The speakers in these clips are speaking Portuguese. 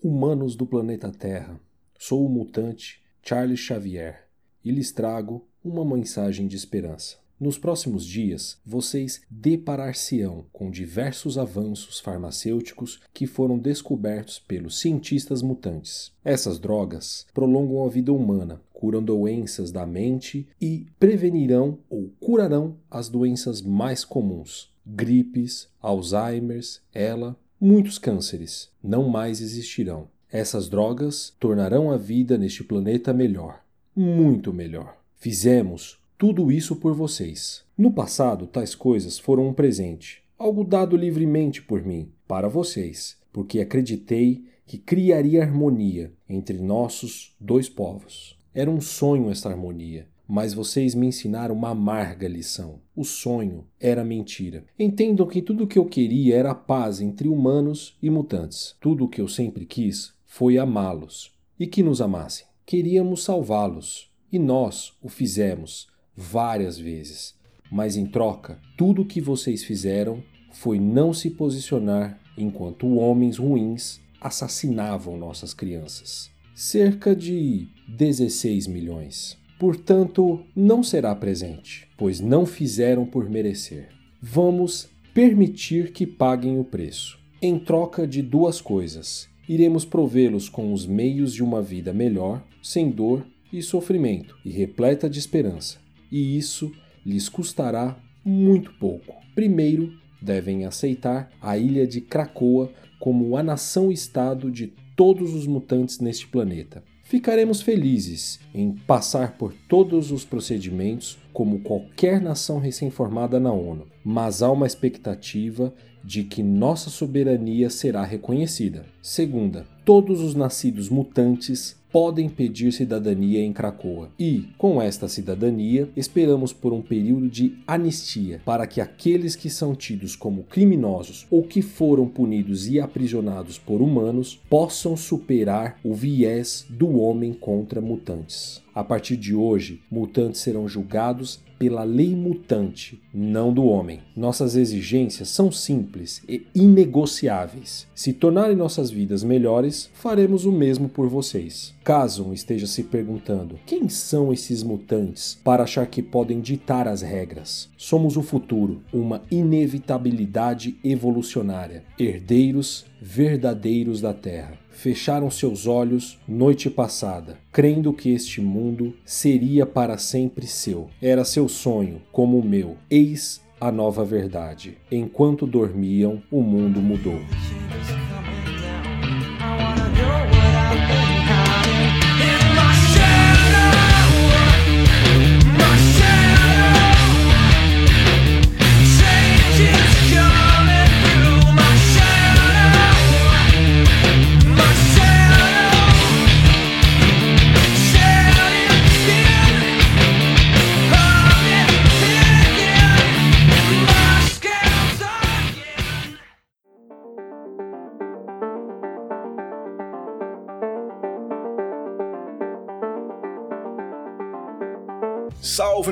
Humanos do planeta Terra, sou o mutante Charles Xavier e lhes trago uma mensagem de esperança. Nos próximos dias, vocês deparar-se-ão com diversos avanços farmacêuticos que foram descobertos pelos cientistas mutantes. Essas drogas prolongam a vida humana, curam doenças da mente e prevenirão ou curarão as doenças mais comuns: gripes, Alzheimer's, ela, muitos cânceres. Não mais existirão. Essas drogas tornarão a vida neste planeta melhor, muito melhor. Fizemos tudo isso por vocês. No passado, tais coisas foram um presente, algo dado livremente por mim, para vocês, porque acreditei que criaria harmonia entre nossos dois povos. Era um sonho esta harmonia, mas vocês me ensinaram uma amarga lição. O sonho era mentira. Entendam que tudo o que eu queria era a paz entre humanos e mutantes. Tudo o que eu sempre quis foi amá-los e que nos amassem. Queríamos salvá-los e nós o fizemos várias vezes, mas em troca, tudo o que vocês fizeram foi não se posicionar enquanto homens ruins assassinavam nossas crianças. Cerca de 16 milhões. Portanto, não será presente, pois não fizeram por merecer. Vamos permitir que paguem o preço. Em troca de duas coisas, iremos provê-los com os meios de uma vida melhor, sem dor e sofrimento, e repleta de esperança e isso lhes custará muito pouco. Primeiro, devem aceitar a ilha de Krakoa como a nação-estado de todos os mutantes neste planeta. Ficaremos felizes em passar por todos os procedimentos como qualquer nação recém-formada na ONU, mas há uma expectativa de que nossa soberania será reconhecida. Segunda, todos os nascidos mutantes podem pedir cidadania em Cracoa. E, com esta cidadania, esperamos por um período de anistia para que aqueles que são tidos como criminosos ou que foram punidos e aprisionados por humanos possam superar o viés do homem contra mutantes. A partir de hoje, mutantes serão julgados pela lei mutante, não do homem. Nossas exigências são simples e inegociáveis. Se tornarem nossas vidas melhores, faremos o mesmo por vocês. Caso esteja se perguntando quem são esses mutantes para achar que podem ditar as regras, somos o futuro, uma inevitabilidade evolucionária, herdeiros verdadeiros da Terra fecharam seus olhos noite passada, crendo que este mundo seria para sempre seu. Era seu sonho, como o meu. Eis a nova verdade. Enquanto dormiam, o mundo mudou.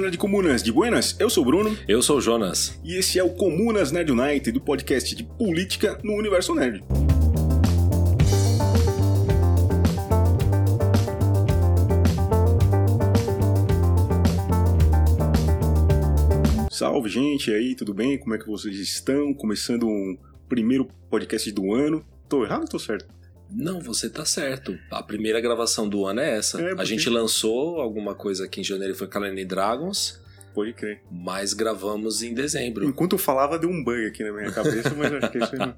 Nerd Comunas de Buenas, eu sou o Bruno. Eu sou o Jonas. E esse é o Comunas Nerd United, do podcast de política no universo nerd. Salve, gente, e aí, tudo bem? Como é que vocês estão? Começando um primeiro podcast do ano. Tô errado ou tô certo? Não, você tá certo. A primeira gravação do ano é essa. É, porque- A gente lançou alguma coisa aqui em janeiro, foi Calendar Dragons, Pode crer. mas gravamos em dezembro. Enquanto eu falava, deu um bug aqui na minha cabeça, mas acho que é isso aí. mesmo.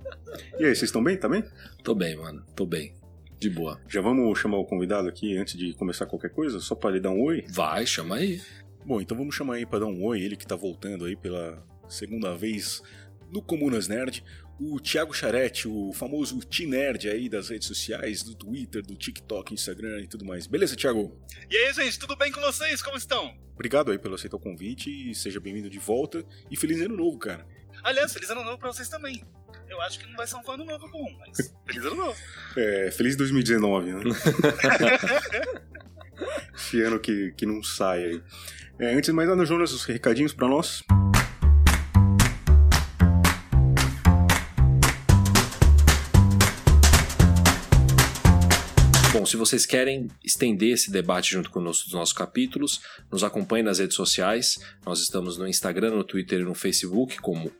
E aí, vocês estão bem? Tá bem? Tô bem, mano. Tô bem. De boa. Já vamos chamar o convidado aqui antes de começar qualquer coisa, só pra ele dar um oi? Vai, chama aí. Bom, então vamos chamar aí pra dar um oi, ele que tá voltando aí pela segunda vez no Comunas Nerd, o Thiago Charete, o famoso T-Nerd aí das redes sociais, do Twitter, do TikTok, Instagram e tudo mais. Beleza, Thiago? E aí, gente, tudo bem com vocês? Como estão? Obrigado aí pelo aceitar o convite e seja bem-vindo de volta e feliz ano novo, cara. Aliás, feliz ano novo pra vocês também. Eu acho que não vai ser um ano novo comum, mas feliz ano novo. É, feliz 2019, né? Esse ano que, que não sai aí. É, antes de mais nada, Jonas, os recadinhos pra nós. Bom, se vocês querem estender esse debate junto conosco nos nossos capítulos, nos acompanhe nas redes sociais. Nós estamos no Instagram, no Twitter e no Facebook como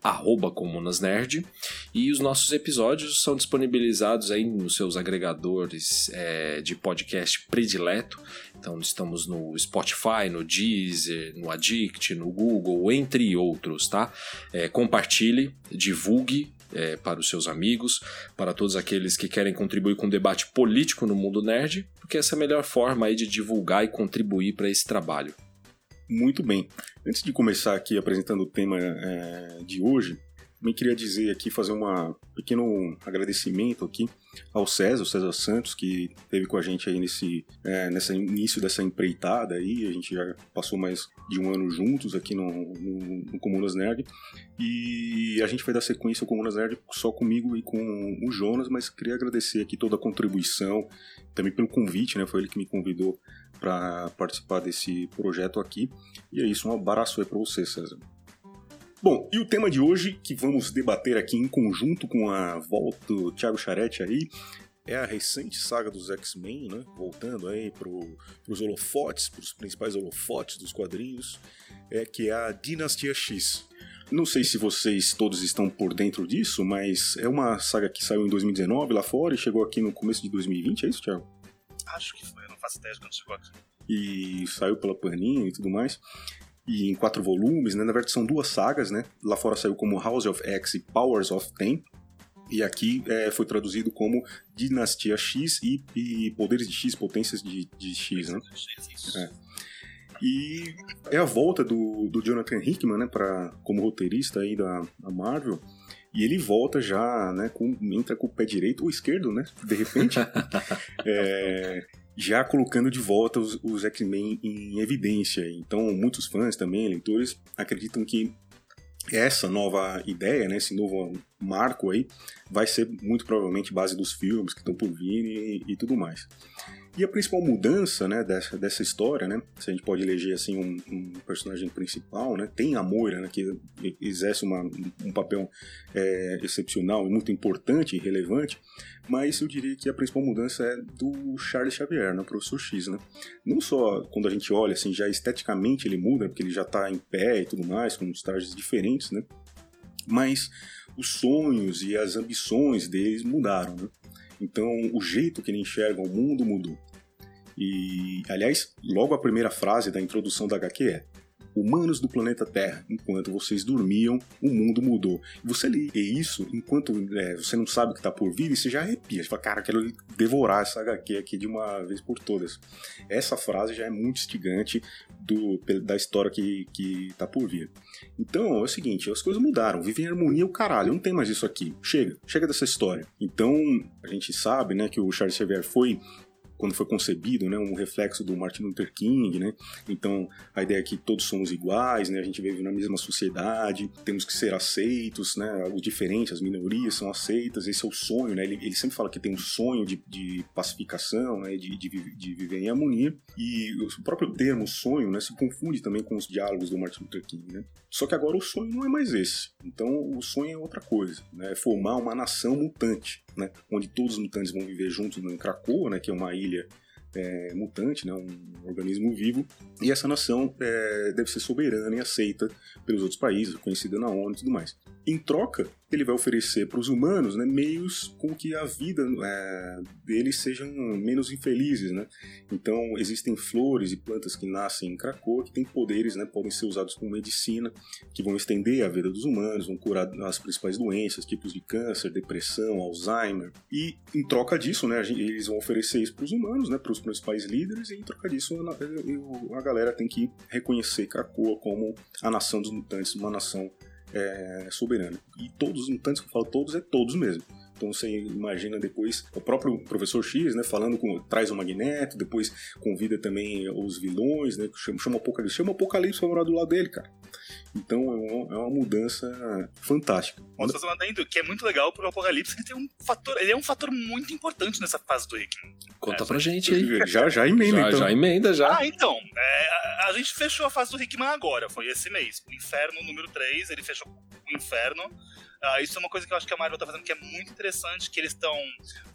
comunasnerd. E os nossos episódios são disponibilizados aí nos seus agregadores é, de podcast predileto. Então estamos no Spotify, no Deezer, no Addict, no Google, entre outros, tá? É, compartilhe, divulgue é, para os seus amigos, para todos aqueles que querem contribuir com o debate político no mundo nerd, porque essa é a melhor forma aí de divulgar e contribuir para esse trabalho. Muito bem. Antes de começar aqui apresentando o tema é, de hoje, também queria dizer aqui, fazer um pequeno agradecimento aqui ao César, o César Santos, que esteve com a gente aí nesse, é, nesse início dessa empreitada aí. A gente já passou mais de um ano juntos aqui no, no, no Comunas Nerd. E a gente vai dar sequência ao Comunas Nerd só comigo e com o Jonas, mas queria agradecer aqui toda a contribuição, também pelo convite, né? Foi ele que me convidou para participar desse projeto aqui. E é isso, um abraço aí para você, César. Bom, e o tema de hoje, que vamos debater aqui em conjunto com a volta do Thiago Charete aí, é a recente saga dos X-Men, né? Voltando aí pro, pros holofotes, pros principais holofotes dos quadrinhos, é que é a Dinastia X. Não sei se vocês todos estão por dentro disso, mas é uma saga que saiu em 2019 lá fora e chegou aqui no começo de 2020, é isso, Thiago? Acho que foi, eu não faço ideia de quando chegou aqui. E saiu pela Panini e tudo mais e em quatro volumes, né? Na verdade são duas sagas, né? Lá fora saiu como House of X e Powers of Ten. E aqui é, foi traduzido como Dinastia X e, e, Poderes de X, Potências de, de X, né? É. E é a volta do, do Jonathan Hickman, né, pra, como roteirista aí da, da Marvel. E ele volta já, né, com, entra com o pé direito ou esquerdo, né, de repente. é, já colocando de volta os, os X-Men em evidência. Então, muitos fãs também, leitores, acreditam que essa nova ideia, né, esse novo marco aí, vai ser muito provavelmente base dos filmes que estão por vir e, e tudo mais. E a principal mudança, né, dessa, dessa história, né, se a gente pode eleger assim um, um personagem principal, né, tem a Moira, né, que exerce uma, um papel é, excepcional e muito importante e relevante, mas eu diria que a principal mudança é do Charles Xavier, né, Professor X, né. Não só quando a gente olha assim, já esteticamente ele muda, porque ele já está em pé e tudo mais, com uns trajes diferentes, né, mas os sonhos e as ambições deles mudaram, né. Então, o jeito que ele enxerga o mundo mudou. E, aliás, logo a primeira frase da introdução da HQ é: Humanos do planeta Terra, enquanto vocês dormiam, o mundo mudou. E você lê isso enquanto é, você não sabe o que está por vir e você já arrepia. Você fala, cara, quero devorar essa HQ aqui de uma vez por todas. Essa frase já é muito instigante do, da história que, que tá por vir. Então, é o seguinte, as coisas mudaram, vivem em harmonia o caralho, não tem mais isso aqui. Chega, chega dessa história. Então, a gente sabe, né, que o Charles Xavier foi quando foi concebido, né, um reflexo do Martin Luther King, né? Então, a ideia é que todos somos iguais, né? A gente vive na mesma sociedade, temos que ser aceitos, né? O diferente, as minorias são aceitas, esse é o sonho, né? Ele, ele sempre fala que tem um sonho de, de pacificação, né? De, de, de, viver em harmonia. E o próprio termo sonho, né? Se confunde também com os diálogos do Martin Luther King, né? Só que agora o sonho não é mais esse. Então, o sonho é outra coisa, né? É formar uma nação mutante, né? Onde todos os mutantes vão viver juntos em Krakoa, né? Que é uma ilha é, mutante, né, um organismo vivo, e essa nação é, deve ser soberana e aceita pelos outros países, conhecida na ONU e tudo mais. Em troca, ele vai oferecer para os humanos né, meios com que a vida é, deles sejam menos infelizes. Né? Então, existem flores e plantas que nascem em Krakow que têm poderes, né, podem ser usados como medicina, que vão estender a vida dos humanos, vão curar as principais doenças, tipos de câncer, depressão, Alzheimer. E, em troca disso, né, eles vão oferecer isso para os humanos, né, para os principais líderes, e em troca disso, a, a galera tem que reconhecer Krakoa como a nação dos mutantes, uma nação é, soberana. E todos os mutantes que eu falo todos é todos mesmo. Então você imagina depois o próprio professor X, né, falando com traz o Magneto, depois convida também os vilões, né, chama, chama o Apocalipse, chama o Apocalipse pra morar do lado dele, cara. Então é uma, é uma mudança fantástica. Posso fazer um adendo que é muito legal porque o Apocalipse ele tem um fator, ele é um fator muito importante nessa fase do Hickman. Conta é, pra gente aí. Já, já emenda, já, então. Já emenda, já. Ah, então. É, a, a, gente fechou a fase do Hickman agora, foi esse mês. O Inferno número 3, ele fechou o Inferno. Uh, isso é uma coisa que eu acho que a Marvel tá fazendo que é muito interessante, que eles estão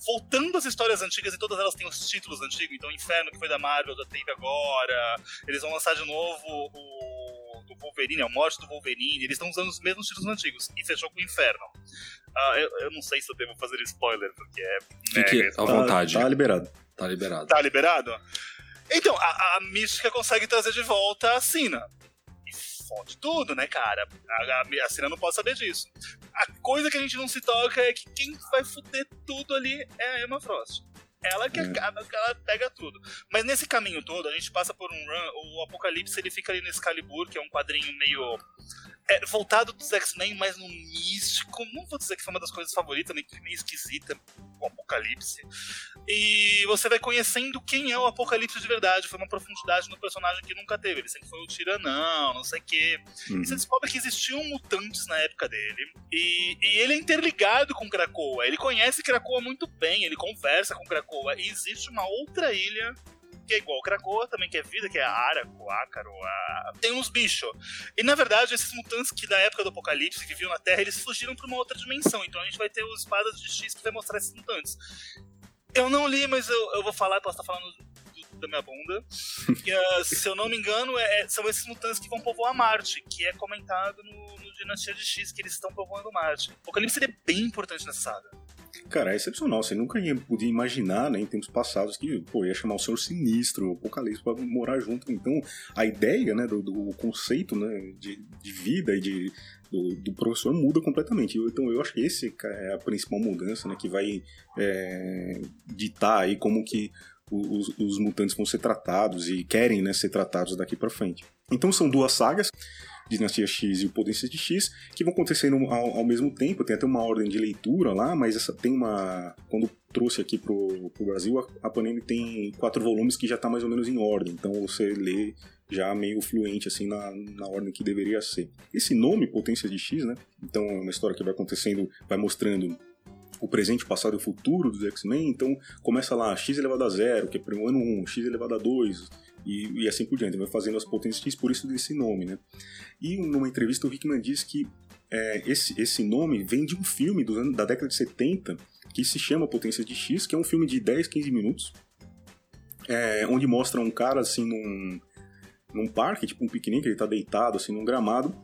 voltando às histórias antigas e todas elas têm os títulos antigos. Então, Inferno, que foi da Marvel, já teve agora. Eles vão lançar de novo o do Wolverine, a morte do Wolverine. Eles estão usando os mesmos títulos antigos. E fechou com o Inferno. Uh, eu, eu, não sei se eu devo fazer spoiler, porque é. Fique à vontade. Tá, tá liberado. Tá liberado. Tá liberado? Então, a, a Mística consegue trazer de volta a Sina fode tudo, né, cara? A, a, a Cena não pode saber disso. A coisa que a gente não se toca é que quem vai fuder tudo ali é a Emma Frost. Ela que é. acaba, ela pega tudo. Mas nesse caminho todo, a gente passa por um run. O Apocalipse ele fica ali no Excalibur, que é um quadrinho meio é, voltado dos X-Men, mas no místico. Não vou dizer que foi uma das coisas favoritas, meio, meio esquisita, o Apocalipse. E você vai conhecendo quem é o Apocalipse de verdade. Foi uma profundidade no personagem que nunca teve. Ele sempre foi o tiranão, não sei o quê. Uhum. E você descobre que existiam mutantes na época dele. E, e ele é interligado com Krakoa. Ele conhece Krakoa muito bem, ele conversa com Krakoa. E existe uma outra ilha que é igual Krakoa, também que é vida, que é Araco, Ácaro, a... tem uns bichos. E na verdade, esses mutantes que da época do Apocalipse que viviam na Terra, eles fugiram para uma outra dimensão. Então a gente vai ter os espadas de X que vai mostrar esses mutantes. Eu não li, mas eu, eu vou falar, posso estar falando da minha bunda. uh, se eu não me engano, é, é, são esses mutantes que vão povoar Marte, que é comentado no, no Dinastia de X, que eles estão povoando Marte. O Apocalipse seria bem importante nessa saga. Cara, é excepcional. Você nunca ia poder imaginar, né, em tempos passados, que pô, ia chamar o Senhor Sinistro, o Apocalipse, para morar junto. Então, a ideia, né, do, do conceito, né, de, de vida e de, do, do, professor muda completamente. Então, eu acho que esse é a principal mudança, né, que vai é, ditar aí como que os, os, mutantes vão ser tratados e querem, né, ser tratados daqui para frente. Então, são duas sagas. Dinastia X e o Potência de X, que vão acontecendo ao, ao, mesmo tempo, tem até uma ordem de leitura lá, mas essa tem uma. Quando trouxe aqui pro, pro Brasil, a, a Panini tem quatro volumes que já tá mais ou menos em ordem, então você lê já meio fluente assim na, na ordem que deveria ser. Esse nome, Potência de X, né? Então é uma história que vai acontecendo, vai mostrando o presente, o passado e o futuro dos X-Men. Então começa lá x elevado a zero, que é o ano 1, x elevado a 2, e, e, assim por diante, vai fazendo as potências por isso desse nome, né? E numa entrevista o Hickman diz que é, esse, esse nome vem de um filme do da década de 70 que se chama Potência de X, que é um filme de 10, 15 minutos, é, onde mostra um cara assim num, num parque, tipo um piquenique, ele tá deitado assim num gramado,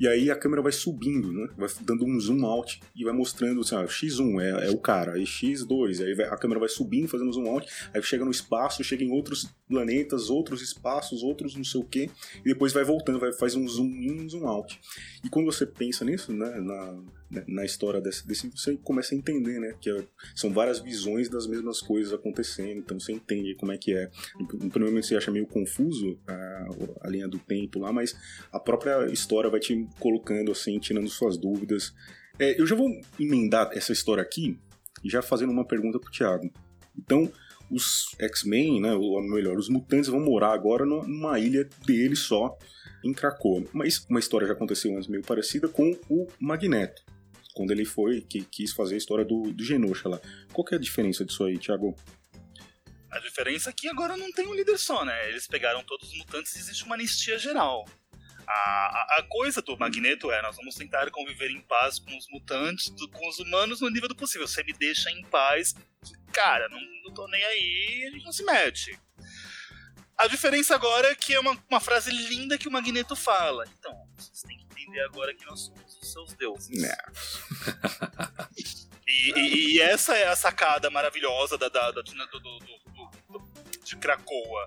e aí a câmera vai subindo, né? Vai dando um zoom out e vai mostrando assim, ah, X1 é, é, o cara, aí X2, aí vai, a câmera vai subindo, fazendo zoom out, aí chega no espaço, chega em outros planetas, outros espaços, outros não sei o que, e depois vai voltando, vai, faz um zoom in, um zoom out. E quando você pensa nisso, né, na, né, na história desse, desse, você começa a entender, né, que é, são várias visões das mesmas coisas acontecendo, então você entende como é que é. No primeiro momento você acha meio confuso a, a linha do tempo lá, mas a própria história vai te colocando assim, tirando suas dúvidas. É, eu já vou emendar essa história aqui, já fazendo uma pergunta pro Thiago. Então, os X-Men, né, ou melhor, os mutantes vão morar agora numa ilha deles só, em Krakow. Mas uma história já aconteceu antes meio parecida com o Magneto, quando ele foi, que quis fazer a história do, do Genosha lá. Qual que é a diferença disso aí, Thiago? A diferença é que agora não tem um líder só, né? Eles pegaram todos os mutantes e existe uma anistia geral. A, a, coisa do Magneto é: nós vamos tentar conviver em paz com os mutantes, com os humanos no nível do possível. Você me deixa em paz, cara, não, não tô nem aí, a gente não se mete. A diferença agora é que é uma, uma frase linda que o Magneto fala. Então, vocês têm que entender agora que nós somos os seus deuses. e, e, e, essa é a sacada maravilhosa da, da, da do, do, do de Cracoa.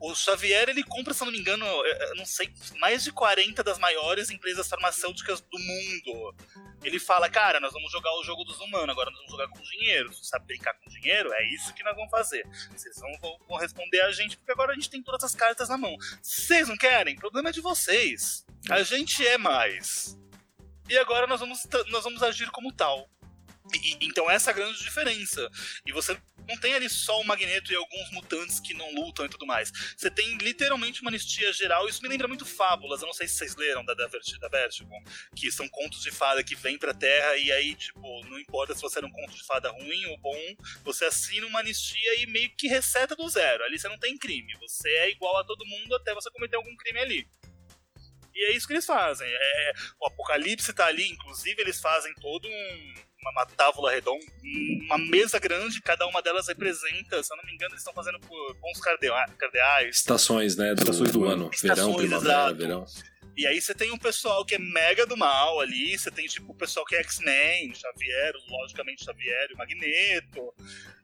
O Xavier, ele compra, se não me engano, não sei, mais de 40 das maiores empresas farmacêuticas do mundo. Ele fala, cara, nós vamos jogar o jogo dos humanos, agora nós vamos jogar com dinheiro. Você sabe brincar com dinheiro, é isso que nós vamos fazer. Vocês vão, vão responder a gente, porque agora a gente tem todas as cartas na mão. Vocês não querem? O problema é de vocês. A gente é mais. E agora nós vamos, nós vamos agir como tal. Então essa é a grande diferença. E você não tem ali só o Magneto e alguns mutantes que não lutam e tudo mais. Você tem literalmente uma anistia geral. Isso me lembra muito fábulas. Eu não sei se vocês leram da, da, da Vertigo, que são contos de fada que vêm pra Terra e aí, tipo, não importa se você era um conto de fada ruim ou bom, você assina uma anistia e meio que receta do zero. Ali você não tem crime. Você é igual a todo mundo até você cometer algum crime ali. E é isso que eles fazem. É, o Apocalipse tá ali, inclusive, eles fazem todo um, uma, tábua redonda, uma mesa grande, cada uma delas representa, se eu não me engano, eles estão fazendo por bons cardeais. Estações, né? Estações do ano. Estações, verão, primavera, exato. verão. E aí você tem um pessoal que é mega do mal ali, você tem tipo o pessoal que é X-Men, Xavier, logicamente Xavier e Magneto.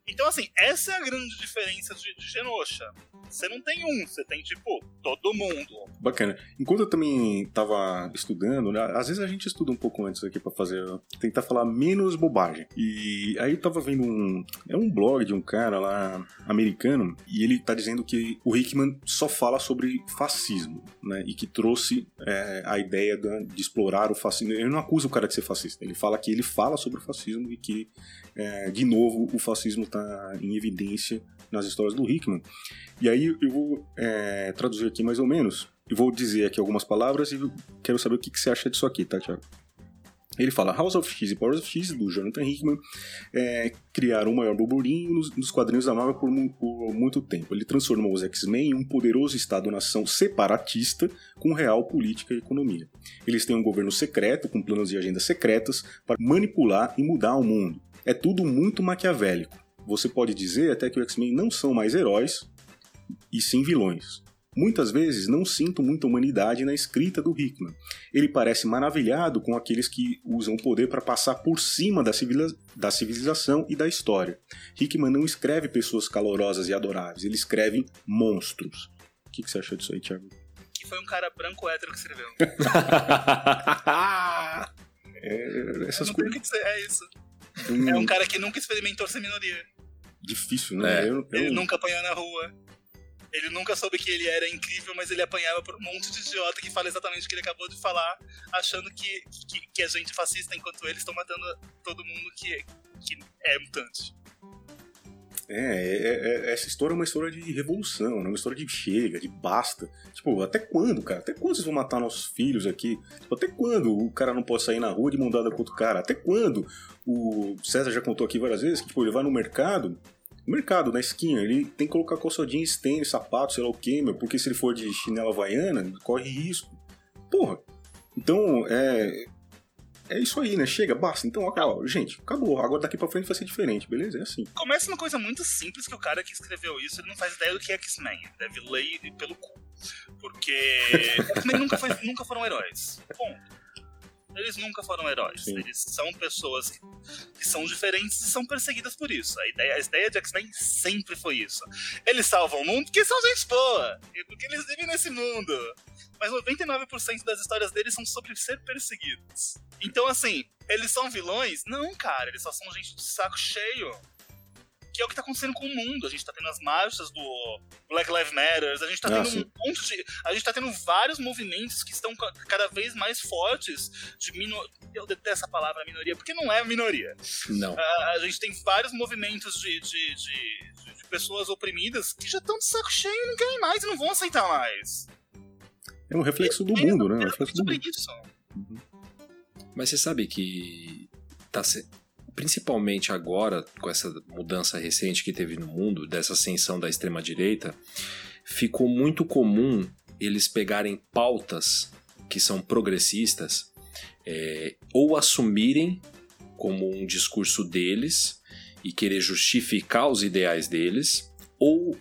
Então, assim, essa é a grande diferença de, de Genosha. Você não tem um, você tem, tipo, todo mundo. Bacana. Enquanto eu também tava estudando, né, às vezes a gente estuda um pouco antes aqui para fazer, tentar falar menos bobagem. E aí eu tava vendo um, é um blog de um cara lá, americano, e ele tá dizendo que o Hickman só fala sobre fascismo, né, e que trouxe é, a ideia de, de explorar o fascismo. Ele não acusa o cara de ser fascista, ele fala que ele fala sobre o fascismo e que, é, de novo, o fascismo tá em evidência nas histórias do Hickman. E aí eu vou é, traduzir aqui mais ou menos, e vou dizer aqui algumas palavras e quero saber o que, que você acha disso aqui, tá, Thiago? Ele fala House of X e Powers of X, do Jonathan Hickman, é, criaram o maior burburinho nos, nos, quadrinhos da Marvel por, por, muito tempo. Ele transformou os X-Men em um poderoso Estado-nação separatista com real política e economia. Eles têm um governo secreto, com planos e agendas secretas, para manipular e mudar o mundo. É tudo muito maquiavélico. Você pode dizer até que os X-Men não são mais heróis, e sim vilões. Muitas vezes não sinto muita humanidade na escrita do Hickman. Ele parece maravilhado com aqueles que usam o poder para passar por cima da, civiliza da civilização e da história. Hickman não escreve pessoas calorosas e adoráveis, ele escreve monstros. O que, que você achou disso aí, Thiago? Que foi um cara branco hétero que escreveu. é, essas coisas. É isso. Hum. É um cara que nunca experimentou ser minoria. Difícil, né? É. Eu, eu... Ele nunca apanhou na rua. Ele nunca soube que ele era incrível, mas ele apanhava por um monte de idiota que fala exatamente o que ele acabou de falar, achando que, que, que a gente é fascista, enquanto eles estão matando todo mundo que, que é mutante. É, é, é, essa história é uma história de revolução, né? uma história de chega, de basta. Tipo, até quando, cara? Até quando vocês vão matar nossos filhos aqui? Tipo, até quando o cara não pode sair na rua de mão dada com outro cara? Até quando? O César já contou aqui várias vezes que tipo, ele vai no mercado, mercado, na esquina, ele tem que colocar calça jeans, tênis, sapato, sei lá o que, meu, porque se ele for de chinela havaiana, corre risco. Porra. Então, é. É isso aí, né? Chega, basta. Então, ó, gente, acabou. Agora daqui pra frente vai ser diferente, beleza? É assim. Começa uma coisa muito simples que o cara que escreveu isso, ele não faz ideia do que é X-Men. Deve ler pelo cu. Porque X-Men nunca, nunca foram heróis. Ponto. Eles nunca foram heróis. Sim. Eles são pessoas que, que, são diferentes e são perseguidas por isso. A ideia, a ideia de X-Men sempre foi isso. Eles salvam o mundo porque são gente boa. E porque eles vivem nesse mundo. Mas 99% das histórias deles são sobre ser perseguidos. Então, assim, eles são vilões? Não, cara. Eles só são gente de saco cheio que é o que tá acontecendo com o mundo. A gente tá tendo as marchas do Black Lives Matter, a gente tá ah, tendo sim. um monte de. A gente tá tendo vários movimentos que estão cada vez mais fortes de minoria. Eu detesto essa palavra minoria, porque não é minoria. Não. A gente tem vários movimentos de, de, de, de pessoas oprimidas que já estão de saco cheio e não querem mais e não vão aceitar mais. É um reflexo do mundo, né? É um reflexo do mundo. Isso. Uhum. Mas você sabe que tá principalmente agora, com essa mudança recente que teve no mundo, dessa ascensão da extrema-direita, ficou muito comum eles pegarem pautas que são progressistas é, ou assumirem como um discurso deles e querer justificar os ideais deles, ou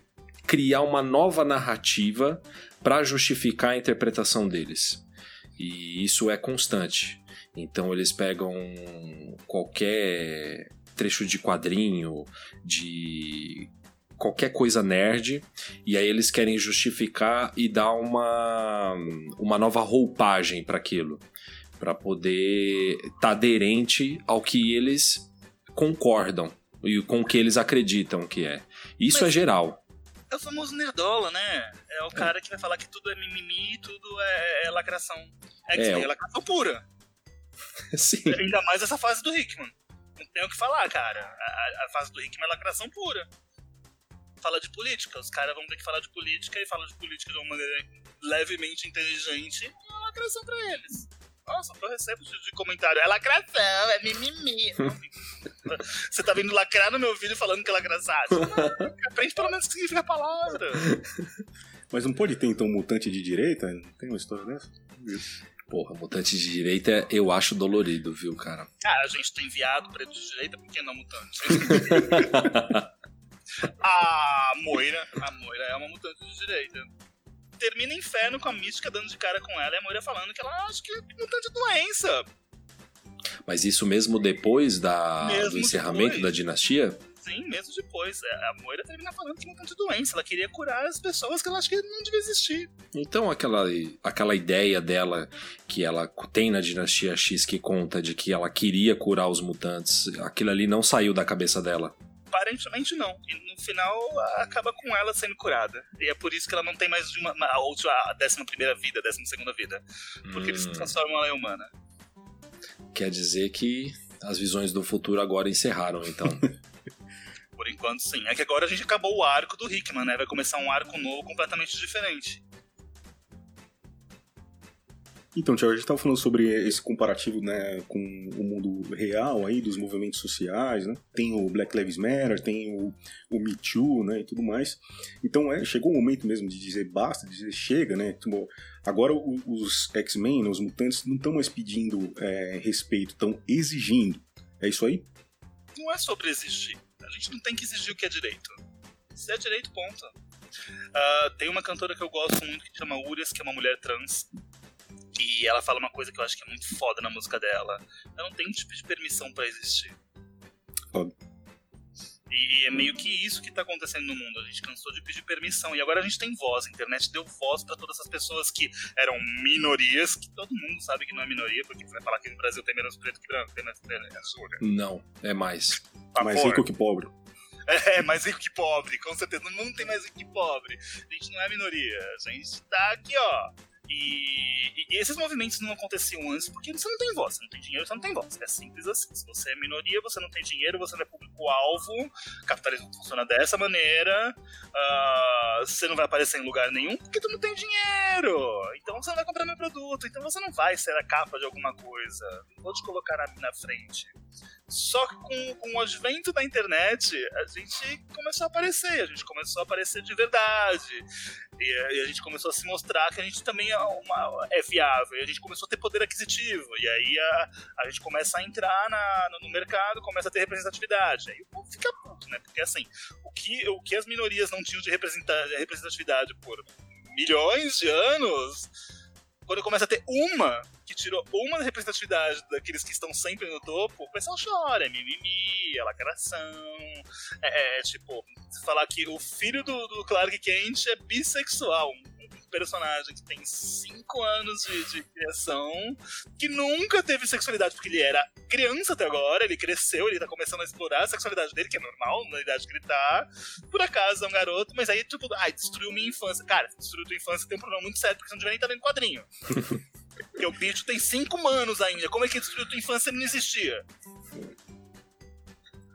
criar uma nova narrativa para justificar a interpretação deles. E isso é constante. Então eles pegam qualquer trecho de quadrinho, de qualquer coisa nerd, e aí eles querem justificar e dar uma, uma nova roupagem para aquilo, para poder estar tá aderente ao que eles concordam e com o que eles acreditam que é. Isso Mas... é geral é o famoso nerdola, né? É o cara que vai falar que tudo é mimimi, tudo é, é lacração. É, que é, é lacração pura. Sim. Ainda mais essa fase do Hickman. Não tem o que falar, cara. A, a fase do Hickman é lacração pura. Fala de política. Os caras vão ter que falar de política e fala de política de uma maneira levemente inteligente. É uma lacração pra eles. Nossa, eu recebo de comentário. É lacração, é mimimi. Você tá vindo lacrar no meu vídeo falando que é lacração. Aprende pelo menos o que significa a palavra. Mas não pode ter então um mutante de direita? Não tem uma história dessa? Porra, mutante de direita eu acho dolorido, viu, cara? Ah, a gente tem viado preto de direita, por que não mutante? a Moira, a Moira é uma mutante de direita. Termina inferno com a mística dando de cara com ela e a Moira falando que ela acha que é mutante é doença. Mas isso mesmo depois da, Mesmo do encerramento depois. da dinastia? Sim, mesmo depois. É, A Moira termina falando que é mutante doença. Ela queria curar as pessoas que ela acha que não devia existir. Então aquela, aquela ideia dela que ela tem na dinastia X que conta de que ela queria curar os mutantes, aquilo ali não saiu da cabeça dela. Aparentemente não. E no final acaba com ela sendo curada. E é por isso que ela não tem mais de uma, a outra, a décima primeira vida, a décima segunda vida. Porque eles Hum, transformam ela em humana. quer dizer que as visões do futuro agora encerraram, então. Por enquanto, sim. É que agora a gente acabou o arco do Hickman, né? Vai começar um arco novo completamente diferente. Então, Tiago, a gente estava falando sobre esse comparativo né, com o mundo real aí, dos movimentos sociais, né? Tem o Black Lives Matter, tem o, o Me Too, né, e tudo mais. Então, é, chegou o momento mesmo de dizer basta, de dizer chega, né? Tipo, agora os X-Men, os mutantes, não estão mais pedindo é, respeito, estão exigindo. É isso aí? Não é sobre exigir. A gente não tem que exigir o que é direito. Se é direito, ponto. Ah, tem uma cantora que eu gosto muito que chama Urias, que é uma mulher trans. E ela fala uma coisa que eu acho que é muito foda na música dela. Eu não tenho tipo de permissão pra existir. Foda. E é meio que isso que tá acontecendo no mundo. A gente cansou de pedir permissão. E agora a gente tem voz. A internet deu voz pra todas essas pessoas que eram minorias, que todo mundo sabe que não é minoria, porque vai falar que no Brasil tem menos preto que branco, tem menos tem azul. né? não, é mais. Mais Favor. rico que pobre. É, mais rico que pobre, com certeza. No mundo tem mais rico que pobre. A gente não é minoria. A gente tá aqui, ó. E, e esses movimentos não aconteciam antes porque você não tem voz. Você não tem dinheiro, você não tem voz. É simples assim. Se você é minoria, você não tem dinheiro, você não é público-alvo. Capitalismo funciona dessa maneira. ah, você não vai aparecer em lugar nenhum porque tu não tem dinheiro. Então você não vai comprar meu produto. Então você não vai ser a capa de alguma coisa. Não vou te colocar na, na frente. Só que com, com o advento da internet, a gente começou a aparecer, a gente começou a aparecer de verdade. E, e a gente começou a se mostrar que a gente também é, uma- é viável. E a gente começou a ter poder aquisitivo. E aí a, a gente começa a entrar na- no, no mercado, começa a ter representatividade. Aí o povo fica puto, né? Porque assim, o que, o que as minorias não tinham de representa- representatividade por milhões de anos, quando começa a ter uma que tirou uma representatividade daqueles que estão sempre no topo, o pessoal chora, é mimimi, é lacração. É, é, tipo, se falar que o filho do, do Clark Kent é bissexual, personagem que tem 5 anos de, de criação, que nunca teve sexualidade, porque ele era criança até agora, ele cresceu, ele tá começando a explorar a sexualidade dele, que é normal na idade que ele tá. Por acaso é um garoto, mas aí, tipo, ai, destruiu minha infância. Cara, destruiu tua infância tem um problema muito sério, porque você não devia nem estar vendo quadrinho. Porque o bicho tem 5 anos ainda. Como é que destruiu tua infância e não existia?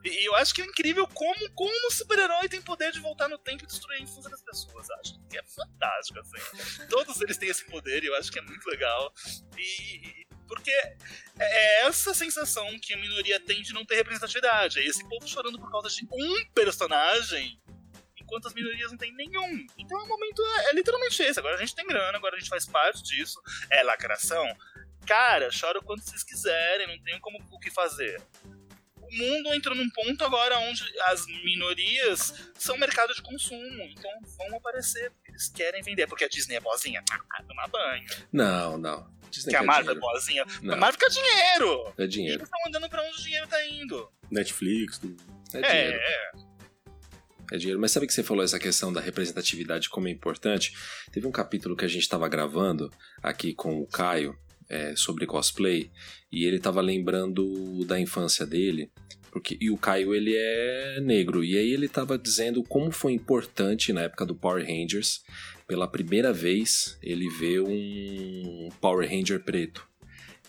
E eu acho que é incrível como, como super-herói tem poder de voltar no tempo e destruir a infância das pessoas. Acho que é fantástico, assim. Todos eles têm esse poder e eu acho que é muito legal. E. Porque é essa sensação que a minoria tem de não ter representatividade. É esse povo chorando por causa de um personagem, enquanto as minorias não têm nenhum. Então o momento é, é literalmente esse. Agora a gente tem grana, agora a gente faz parte disso. É lacração. Cara, chora o quanto vocês quiserem, não tem como o que fazer o mundo entrou num ponto agora onde as minorias são mercado de consumo. Então vão aparecer, eles querem vender. Porque a Disney é boazinha. Ah, tomar banho. Não, não. Disney Que a Marvel é boazinha. Não. A Marvel quer dinheiro. É E dinheiro. eles estão andando pra onde o dinheiro tá indo. Netflix, tudo. É É, dinheiro. é. É dinheiro. Mas sabe que você falou essa questão da representatividade como é importante? Teve um capítulo que a gente estava gravando aqui com o Caio é, sobre cosplay e ele estava lembrando da infância dele. Porque, e o Caio ele é negro e aí ele estava dizendo como foi importante na época do Power Rangers pela primeira vez ele vê um Power Ranger preto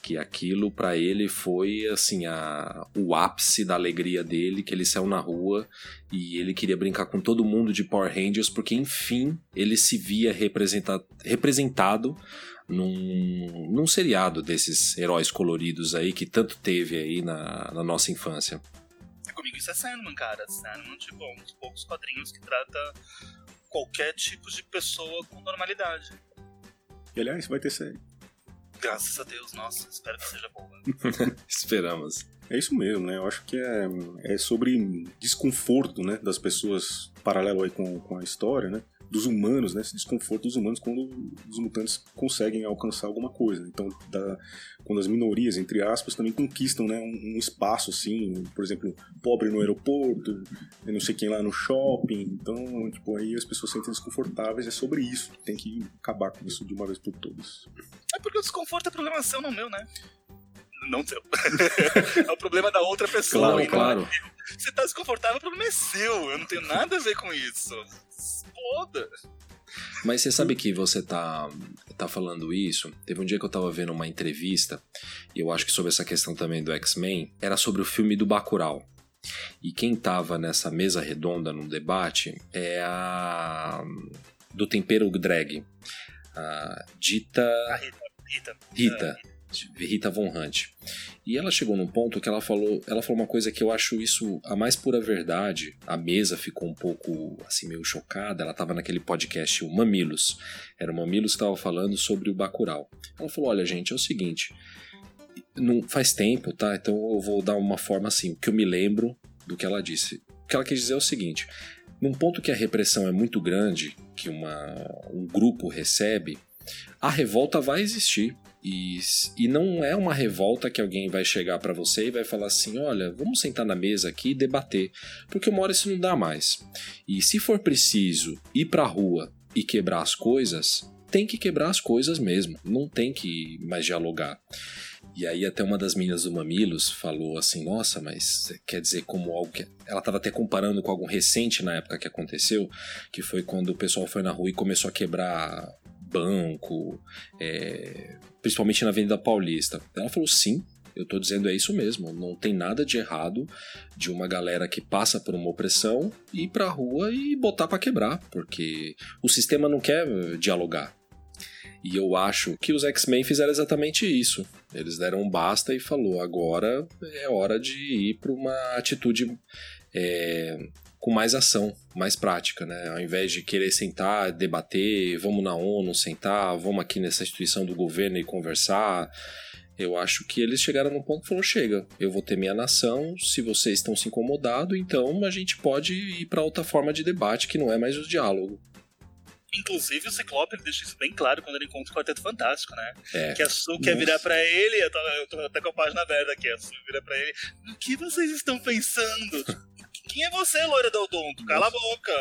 que aquilo pra ele foi assim a, o ápice da alegria dele que ele saiu na rua e ele queria brincar com todo mundo de Power Rangers porque enfim ele se via representa representado num, num seriado desses heróis coloridos aí que tanto teve aí na, na nossa infância. E comigo isso é Sandman, cara. Sandman, tipo, um dos poucos quadrinhos que trata qualquer tipo de pessoa com normalidade. E aliás, vai ter série. Graças a Deus, nossa, espero que seja boa. Esperamos. É isso mesmo, né? Eu acho que é, é sobre desconforto, né, das pessoas, paralelo aí com, com a história, né? Dos humanos, né? Esse desconforto dos humanos quando os mutantes conseguem alcançar alguma coisa. Então, da, quando as minorias, entre aspas, também conquistam né, um, um espaço, assim, por exemplo, pobre no aeroporto, não sei quem lá no shopping. Então, tipo, aí as pessoas se sentem desconfortáveis. É sobre isso. Tem que acabar com isso de uma vez por todas. É porque o desconforto é problema seu, não meu, né? não seu. é o problema da outra pessoa. Claro, claro. Você tá desconfortável, o problema é seu. Eu não tenho nada a ver com isso. Foda. Mas você sabe que você tá, tá falando isso? Teve um dia que eu tava vendo uma entrevista, e eu acho que sobre essa questão também do X-Men, era sobre o filme do Bacurau. E quem tava nessa mesa redonda no debate é a. do tempero drag. A Dita. A Rita. Rita. Rita. Rita Von Hunt. E ela chegou num ponto que ela falou, ela falou uma coisa que eu acho isso a mais pura verdade. A mesa ficou um pouco assim meio chocada. Ela estava naquele podcast o Mamilos. Era o Mamilos que estava falando sobre o Bacurau. Ela falou: "Olha, gente, é o seguinte, não faz tempo, tá? Então eu vou dar uma forma assim, que eu me lembro do que ela disse. O que ela quis dizer é o seguinte: num ponto que a repressão é muito grande, que uma, um grupo recebe, a revolta vai existir. E, e não é uma revolta que alguém vai chegar para você e vai falar assim: olha, vamos sentar na mesa aqui e debater, porque uma hora isso não dá mais. E se for preciso ir pra rua e quebrar as coisas, tem que quebrar as coisas mesmo, não tem que mais dialogar. E aí até uma das meninas do Mamilos falou assim, nossa, mas quer dizer como algo que... Ela estava até comparando com algo recente na época que aconteceu, que foi quando o pessoal foi na rua e começou a quebrar banco, é, principalmente na Avenida Paulista. Ela falou: sim, eu estou dizendo é isso mesmo. Não tem nada de errado de uma galera que passa por uma opressão ir para a rua e botar para quebrar, porque o sistema não quer dialogar. E eu acho que os X-Men fizeram exatamente isso. Eles deram um basta e falou: agora é hora de ir para uma atitude é, com mais ação, mais prática, né? Ao invés de querer sentar, debater, vamos na ONU sentar, vamos aqui nessa instituição do governo e conversar. Eu acho que eles chegaram num ponto que falou: chega, eu vou ter minha nação, se vocês estão se incomodando, então a gente pode ir para outra forma de debate que não é mais o diálogo. Inclusive, o Ciclope deixa isso bem claro quando ele encontra o Quarteto Fantástico, né? É. Que a Su quer virar pra ele, eu tô, eu tô até com a página aberta aqui, a Su vira pra ele, o que vocês estão pensando? Quem é você, loira do odonto? Cala a boca!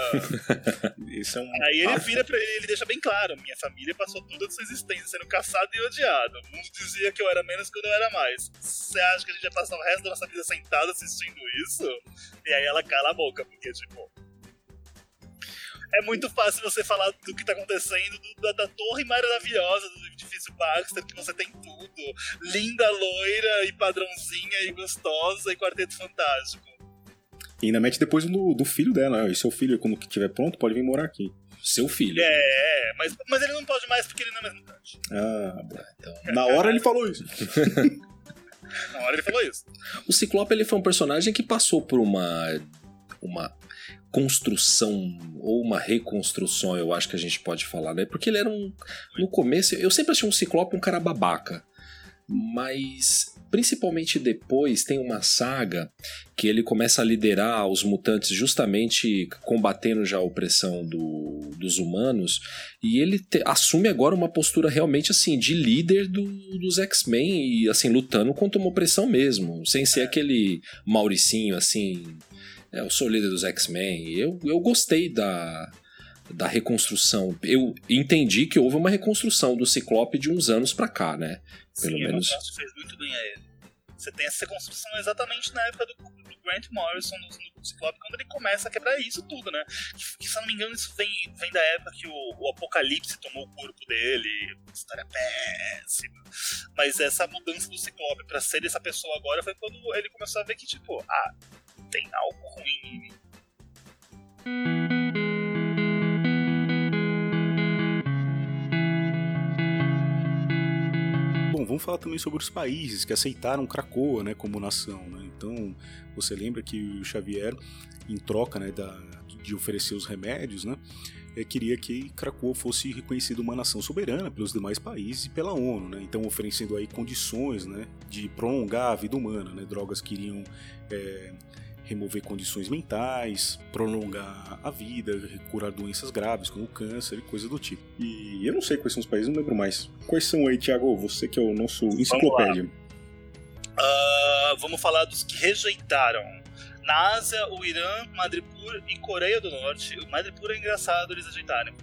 Isso é um Aí ele vira pra ele, ele deixa bem claro: minha família passou toda a sua existência sendo caçada e odiada. O mundo dizia que eu era menos quando eu era mais. Você acha que a gente vai passar o resto da nossa vida sentada assistindo isso? E aí ela cala a boca, porque, tipo. É muito fácil você falar do que tá acontecendo, do- da, da torre maravilhosa do edifício Baxter, que você tem tudo. Linda, loira e padrãozinha e gostosa e quarteto fantástico. E ainda mete depois do, do filho dela. E seu filho, quando estiver pronto, pode vir morar aqui. Seu filho. É, mas, mas ele não pode mais porque ele não é mais mutante. Ah, bom. Então, Na hora ele falou isso. Na hora ele falou isso. O Ciclope ele foi um personagem que passou por uma uma construção ou uma reconstrução, eu acho que a gente pode falar, né? Porque ele era um no começo, eu sempre achei um Ciclope um cara babaca. Mas principalmente depois tem uma saga que ele começa a liderar os mutantes justamente combatendo já a opressão do- dos humanos e ele te- assume agora uma postura realmente assim de líder do- dos X-Men e assim lutando contra uma opressão mesmo, sem ser aquele Mauricinho assim, é, eu sou o líder dos X-Men. Eu, eu gostei da da reconstrução. Eu entendi que houve uma reconstrução do Ciclope de uns anos pra cá, né? Pelo Sim, menos. o Fantástico fez muito bem a ele. Você tem essa construção exatamente na época do, do Grant Morrison no, no Ciclope, quando ele começa a quebrar isso tudo, né? Que, que, se eu não me engano, isso vem, vem da época que o, o Apocalipse tomou o corpo dele. História péssima. Mas essa mudança do Ciclope pra ser essa pessoa agora foi quando ele começou a ver que, tipo, ah, tem algo ruim em mim. Vamos falar também sobre os países que aceitaram Krakoa, né, como nação, né? Então, você lembra que o Xavier, em troca, né, da, de oferecer os remédios, né, é, queria que Krakow fosse reconhecida uma nação soberana pelos demais países e pela ONU, né? Então oferecendo aí condições, né, de prolongar a vida humana, né? Drogas que iriam é, remover condições mentais, prolongar a vida, curar doenças graves como câncer e coisa do tipo. E eu não sei quais são os países, não lembro mais. Quais são aí, Thiago? Você que é o nosso enciclopédia. Uh, vamos falar dos que rejeitaram. Na Ásia, o Irã, Madripur e Coreia do Norte. O Madripur é engraçado eles rejeitarem.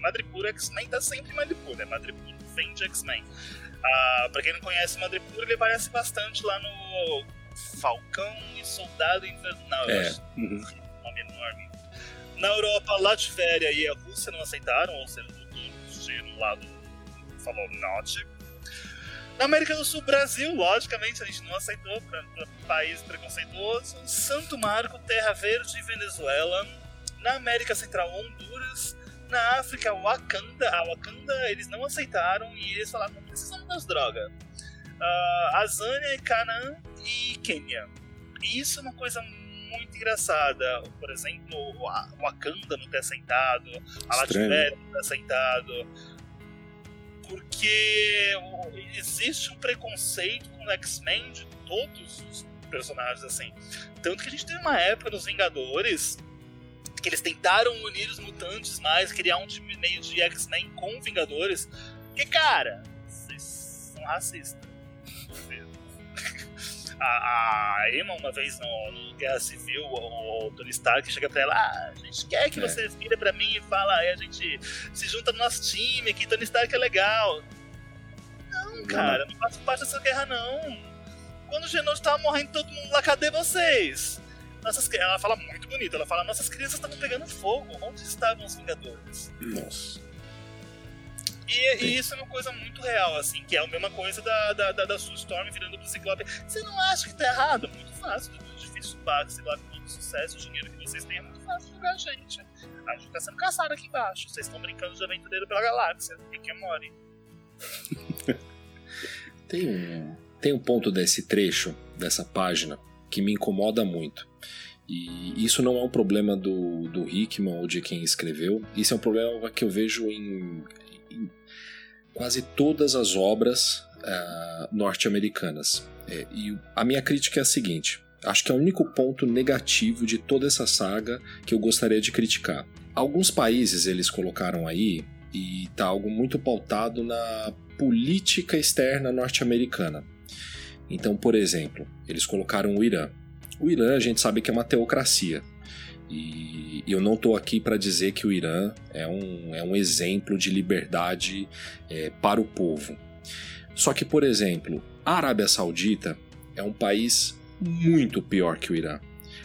Madripur X-Men tá sempre em Madripur, né? Madripur vem de X-Men. Uh, pra quem não conhece Madripur, ele aparece bastante lá no Falcão e Soldado Invernal. É. Uhum. Nome enorme. Na Europa, Latvéria e a Rússia não aceitaram, ou seja, no lado falou norte. Na América do Sul, Brasil, logicamente, a gente não aceitou para país preconceituoso. Santo Marco, Terra Verde e Venezuela. Na América Central, Honduras. Na África, Wakanda. A Wakanda eles não aceitaram e eles falaram: não precisamos das drogas. Uh, Azânia, Canaã e Quênia. E isso é uma coisa muito engraçada. Por exemplo, o Wakanda não ter aceitado, a Latvéria não ter aceitado porque existe um preconceito com o X-Men de todos os personagens, assim. Tanto que a gente teve uma época nos Vingadores que eles tentaram unir os mutantes mais, criar um time meio de X-Men com Vingadores. Que, cara, vocês são racistas. A, a Emma, uma vez no, no Guerra Civil, o, o Tony Stark chega pra ela: ah, a gente quer que é. você vira pra mim e fala, aí a gente se junta no nosso time aqui, Tony Stark é legal. Não, cara, não, não faço parte dessa guerra, não. Quando o Genosha tava morrendo todo mundo lá, cadê vocês? Nossas, ela fala muito bonito, ela fala: nossas crianças estavam pegando fogo, onde estavam os Vingadores? Nossa. E, e, isso é uma coisa muito real, assim, que é a mesma coisa da, da, da, da Sue Storm virando pro Ciclope. Você não acha que tá errado? Muito fácil, é muito difícil que Ciclope todo sucesso, o dinheiro que vocês têm é muito fácil jogar a gente. A gente tá sendo caçado aqui embaixo. Vocês estão brincando de aventureiro pela galáxia. E que more. tem, um, tem um ponto desse trecho, dessa página, que me incomoda muito. E isso não é um problema do, do Hickman ou de quem escreveu, isso é um problema que eu vejo em quase todas as obras uh, norte-americanas. É, e a minha crítica é a seguinte: acho que é o único ponto negativo de toda essa saga que eu gostaria de criticar. Alguns países eles colocaram aí e tá algo muito pautado na política externa norte-americana. Então, por exemplo, eles colocaram o Irã. O Irã a gente sabe que é uma teocracia. E eu não estou aqui para dizer que o Irã é um, é um exemplo de liberdade é, para o povo. Só que, por exemplo, a Arábia Saudita é um país muito pior que o Irã.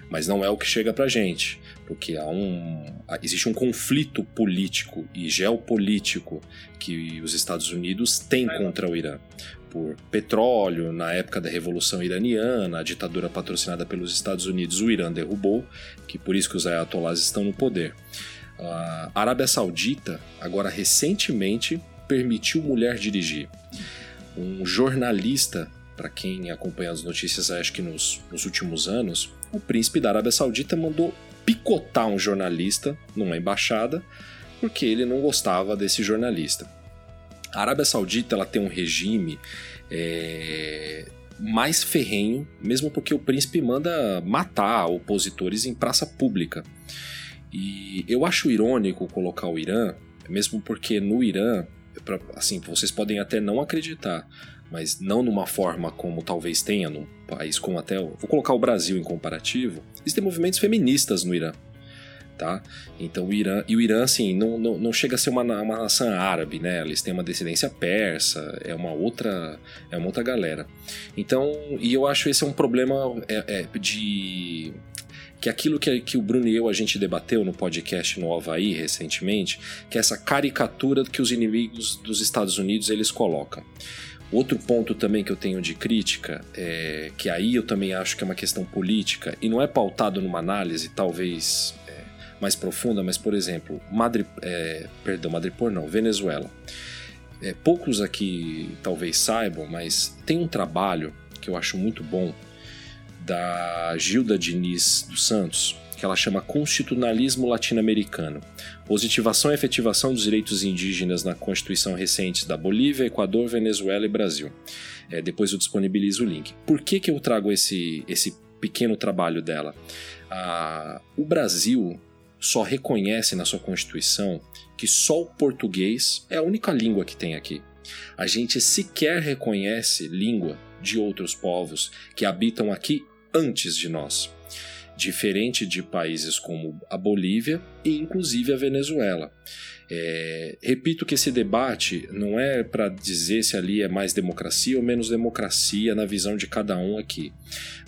Mas não é o que chega para gente, porque há um, existe um conflito político e geopolítico que os Estados Unidos têm contra o Irã por petróleo, na época da Revolução Iraniana, a ditadura patrocinada pelos Estados Unidos, o Irã derrubou, que por isso que os ayatollahs estão no poder. A Arábia Saudita, agora recentemente, permitiu mulher dirigir. Um jornalista, para quem acompanha as notícias, acho que nos, nos últimos anos, o príncipe da Arábia Saudita mandou picotar um jornalista numa embaixada porque ele não gostava desse jornalista. A Arábia Saudita ela tem um regime é, mais ferrenho, mesmo porque o príncipe manda matar opositores em praça pública. E eu acho irônico colocar o Irã, mesmo porque no Irã, assim, vocês podem até não acreditar, mas não numa forma como talvez tenha num país como até. Vou colocar o Brasil em comparativo. Existem movimentos feministas no Irã tá? Então o Irã, e o Irã assim, não, não, não chega a ser uma, uma nação árabe, né? Eles têm uma descendência persa, é uma outra, é uma outra galera. Então, e eu acho esse é um problema é, é, de que aquilo que, que o Bruno e eu a gente debateu no podcast no Havaí recentemente, que é essa caricatura que os inimigos dos Estados Unidos eles colocam. Outro ponto também que eu tenho de crítica, é que aí eu também acho que é uma questão política e não é pautado numa análise, talvez mais profunda, mas por exemplo, Madri, é, perdão, Madripor não, Venezuela. É, poucos aqui talvez saibam, mas tem um trabalho que eu acho muito bom da Gilda Diniz dos Santos, que ela chama Constitucionalismo Latino-Americano. Positivação e efetivação dos direitos indígenas na Constituição recentes da Bolívia, Equador, Venezuela e Brasil. É, depois eu disponibilizo o link. Por que, que eu trago esse, esse pequeno trabalho dela? Ah, o Brasil só reconhece na sua Constituição que só o português é a única língua que tem aqui. A gente sequer reconhece língua de outros povos que habitam aqui antes de nós, diferente de países como a Bolívia e inclusive a Venezuela. É, repito que esse debate não é para dizer se ali é mais democracia ou menos democracia na visão de cada um aqui.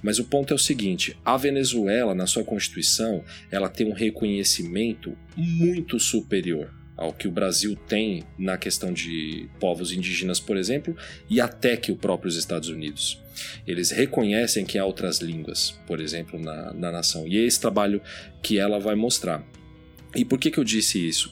Mas o ponto é o seguinte: a Venezuela, na sua constituição, ela tem um reconhecimento muito superior ao que o Brasil tem na questão de povos indígenas, por exemplo, e até que os próprios Estados Unidos. Eles reconhecem que há outras línguas, por exemplo, na, na nação. E é esse trabalho que ela vai mostrar. E por que, que eu disse isso?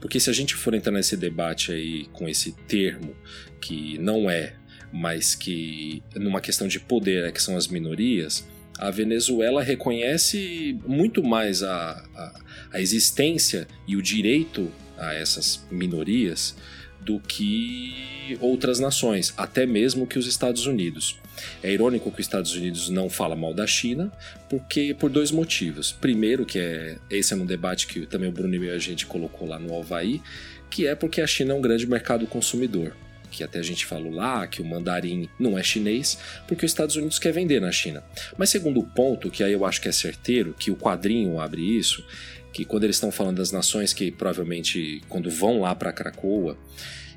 Porque se a gente for entrar nesse debate aí com esse termo, que não é, mas que numa questão de poder, é que são as minorias, a Venezuela reconhece muito mais a, a, a existência e o direito a essas minorias do que outras nações, até mesmo que os Estados Unidos. É irônico que os Estados Unidos não fala mal da China, porque por dois motivos. Primeiro, que é esse é um debate que também o Bruno e a gente colocou lá no Havaí, que é porque a China é um grande mercado consumidor. Que até a gente falou lá que o mandarim não é chinês, porque os Estados Unidos quer vender na China. Mas segundo ponto, que aí eu acho que é certeiro, que o quadrinho abre isso, que quando eles estão falando das nações que provavelmente quando vão lá para Cracoa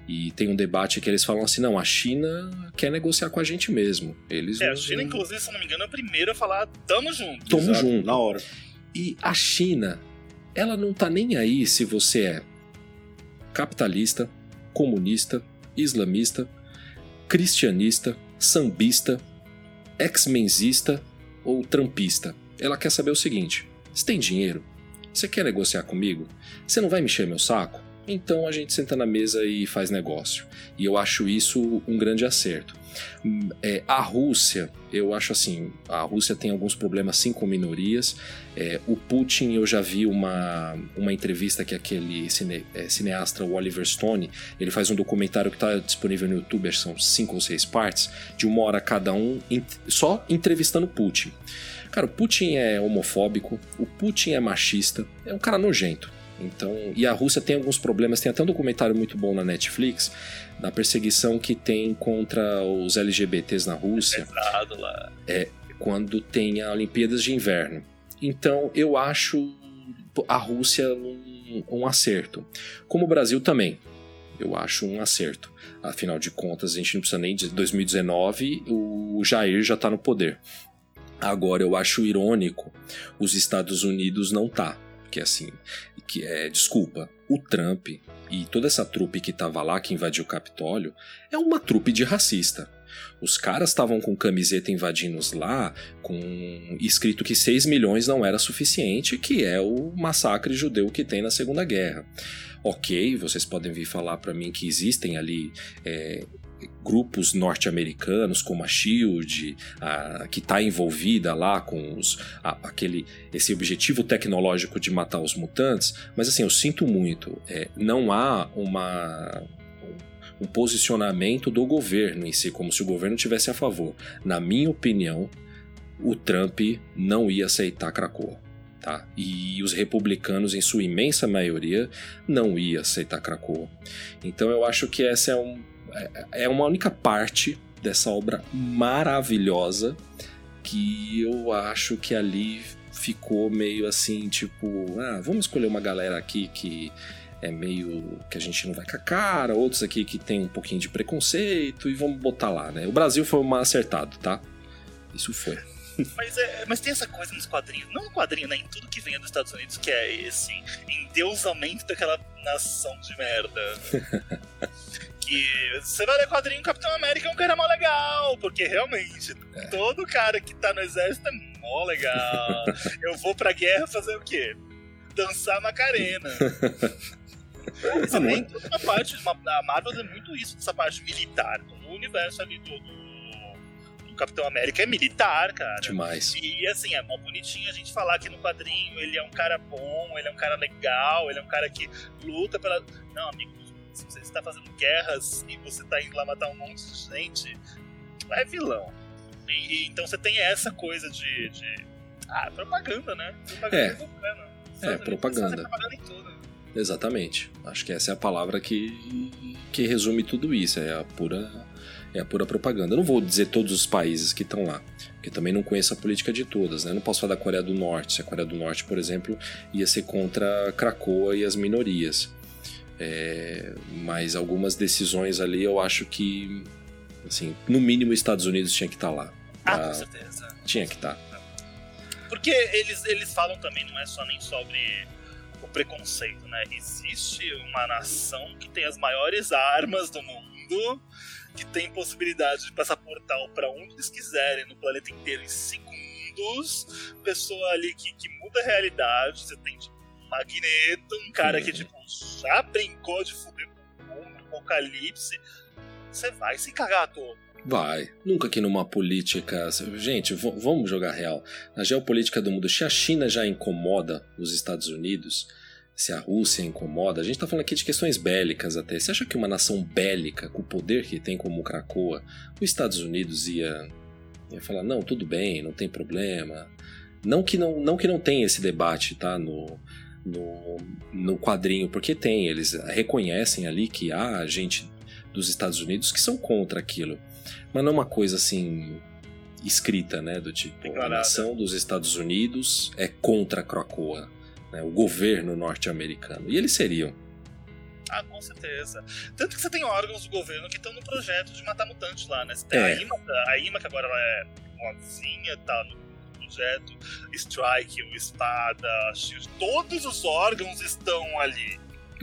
e tem um debate que eles falam assim, não, a China quer negociar com a gente mesmo. Eles é, a China, inclusive, se não me engano, é a primeira a falar, tamo junto. Tamo Exato, junto. Na hora. E a China, ela não tá nem aí se você é capitalista, comunista, islamista, cristianista, sambista, ex-menzista ou trampista. Ela quer saber o seguinte: você tem dinheiro? Você quer negociar comigo? Você não vai me encher meu saco? Então a gente senta na mesa e faz negócio. E eu acho isso um grande acerto. É, a Rússia, eu acho assim, a Rússia tem alguns problemas sim com minorias. É, o Putin, eu já vi uma, uma entrevista que aquele cine, é, cineasta, o Oliver Stone, ele faz um documentário que está disponível no YouTube, são cinco ou seis partes, de uma hora cada um, só entrevistando Putin. Cara, o Putin é homofóbico, o Putin é machista, é um cara nojento. Então, e a Rússia tem alguns problemas, tem até um documentário muito bom na Netflix, da perseguição que tem contra os LGBTs na Rússia. É lá. É quando tem a Olimpíadas de Inverno. Então, eu acho a Rússia um, um acerto. Como o Brasil também. Eu acho um acerto. Afinal de contas, a gente não precisa nem de 2019, o Jair já está no poder. Agora eu acho irônico os Estados Unidos não tá, que assim, que é, desculpa, o Trump e toda essa trupe que tava lá que invadiu o Capitólio é uma trupe de racista. Os caras estavam com camiseta invadindo lá, com escrito que 6 milhões não era suficiente, que é o massacre judeu que tem na Segunda Guerra. Ok, vocês podem vir falar para mim que existem ali é, grupos norte-americanos como a Shield, a, que está envolvida lá com os, a, aquele esse objetivo tecnológico de matar os mutantes, mas assim eu sinto muito, é, não há uma um posicionamento do governo em si, como se o governo tivesse a favor. Na minha opinião, o Trump não ia aceitar Krakoa. Tá? E os republicanos, em sua imensa maioria, não ia aceitar Krakoa. Então eu acho que essa é um, é, é uma única parte dessa obra maravilhosa que eu acho que ali ficou meio assim, tipo, ah, vamos escolher uma galera aqui que é meio que a gente não vai com a cara, outros aqui que tem um pouquinho de preconceito e vamos botar lá, né? O Brasil foi uma acertado, tá? Isso foi. Mas, é, mas tem essa coisa nos quadrinhos, não no quadrinho, né? Em tudo que vem dos Estados Unidos, que é esse endeusamento daquela nação de merda. que você vai ler quadrinho Capitão América é um cara mó legal, porque realmente é. todo cara que tá no exército é mó legal. Eu vou pra guerra fazer o quê? Dançar Macarena. Você tem toda uma parte, uma, a Marvel tem muito isso, essa parte militar, no universo ali do, do, Capitão América é militar, cara. Demais. E assim, é mó bonitinho a gente falar que no quadrinho ele é um cara bom, ele é um cara legal, ele é um cara que luta pela. Não, amigo, se você está fazendo guerras e você está indo lá matar um monte de gente, é vilão. E, e, então você tem essa coisa de. de... Ah, propaganda, né? Propaganda é. É, propaganda. propaganda em tudo. Exatamente. Acho que essa é a palavra que, que resume tudo isso. É a pura é a pura propaganda. Eu não vou dizer todos os países que estão lá, porque também não conheço a política de todas, né? não posso falar da Coreia do Norte. Se a Coreia do Norte, por exemplo, ia ser contra Cracoa e as minorias. É, mas algumas decisões ali eu acho que, assim, no mínimo os Estados Unidos tinha que estar tá lá. Ah, com certeza. Tinha que estar. Tá. Porque eles, eles falam também, não é só nem sobre o preconceito, né? Existe uma nação que tem as maiores armas do mundo que tem possibilidade de passar portal para onde eles quiserem no planeta inteiro em segundos. Pessoa ali que, que muda a realidade. Você tem tipo, um Magneto, um cara que tipo, já brincou de fuder com o mundo, apocalipse. Você vai se cagar todo. Vai. Nunca que numa política. Gente, vamos jogar real. Na geopolítica do mundo, se a China já incomoda os Estados Unidos, se a Rússia incomoda, a gente está falando aqui de questões bélicas até. Você acha que uma nação bélica, com o poder que tem como Krakoa, os Estados Unidos ia, ia falar, não, tudo bem, não tem problema. Não que não, não que não tenha esse debate, tá? No, no, no quadrinho, porque tem, eles reconhecem ali que há gente dos Estados Unidos que são contra aquilo. Mas não é uma coisa assim escrita, né? Do tipo, a nação dos Estados Unidos é contra a né, o governo norte-americano. E eles seriam. Ah, com certeza. Tanto que você tem órgãos do governo que estão no projeto de matar mutantes lá, né? Você tem é. a, IMA, a IMA, que agora ela é uma vizinha, tá no projeto, Strike, o Espada, todos os órgãos estão ali.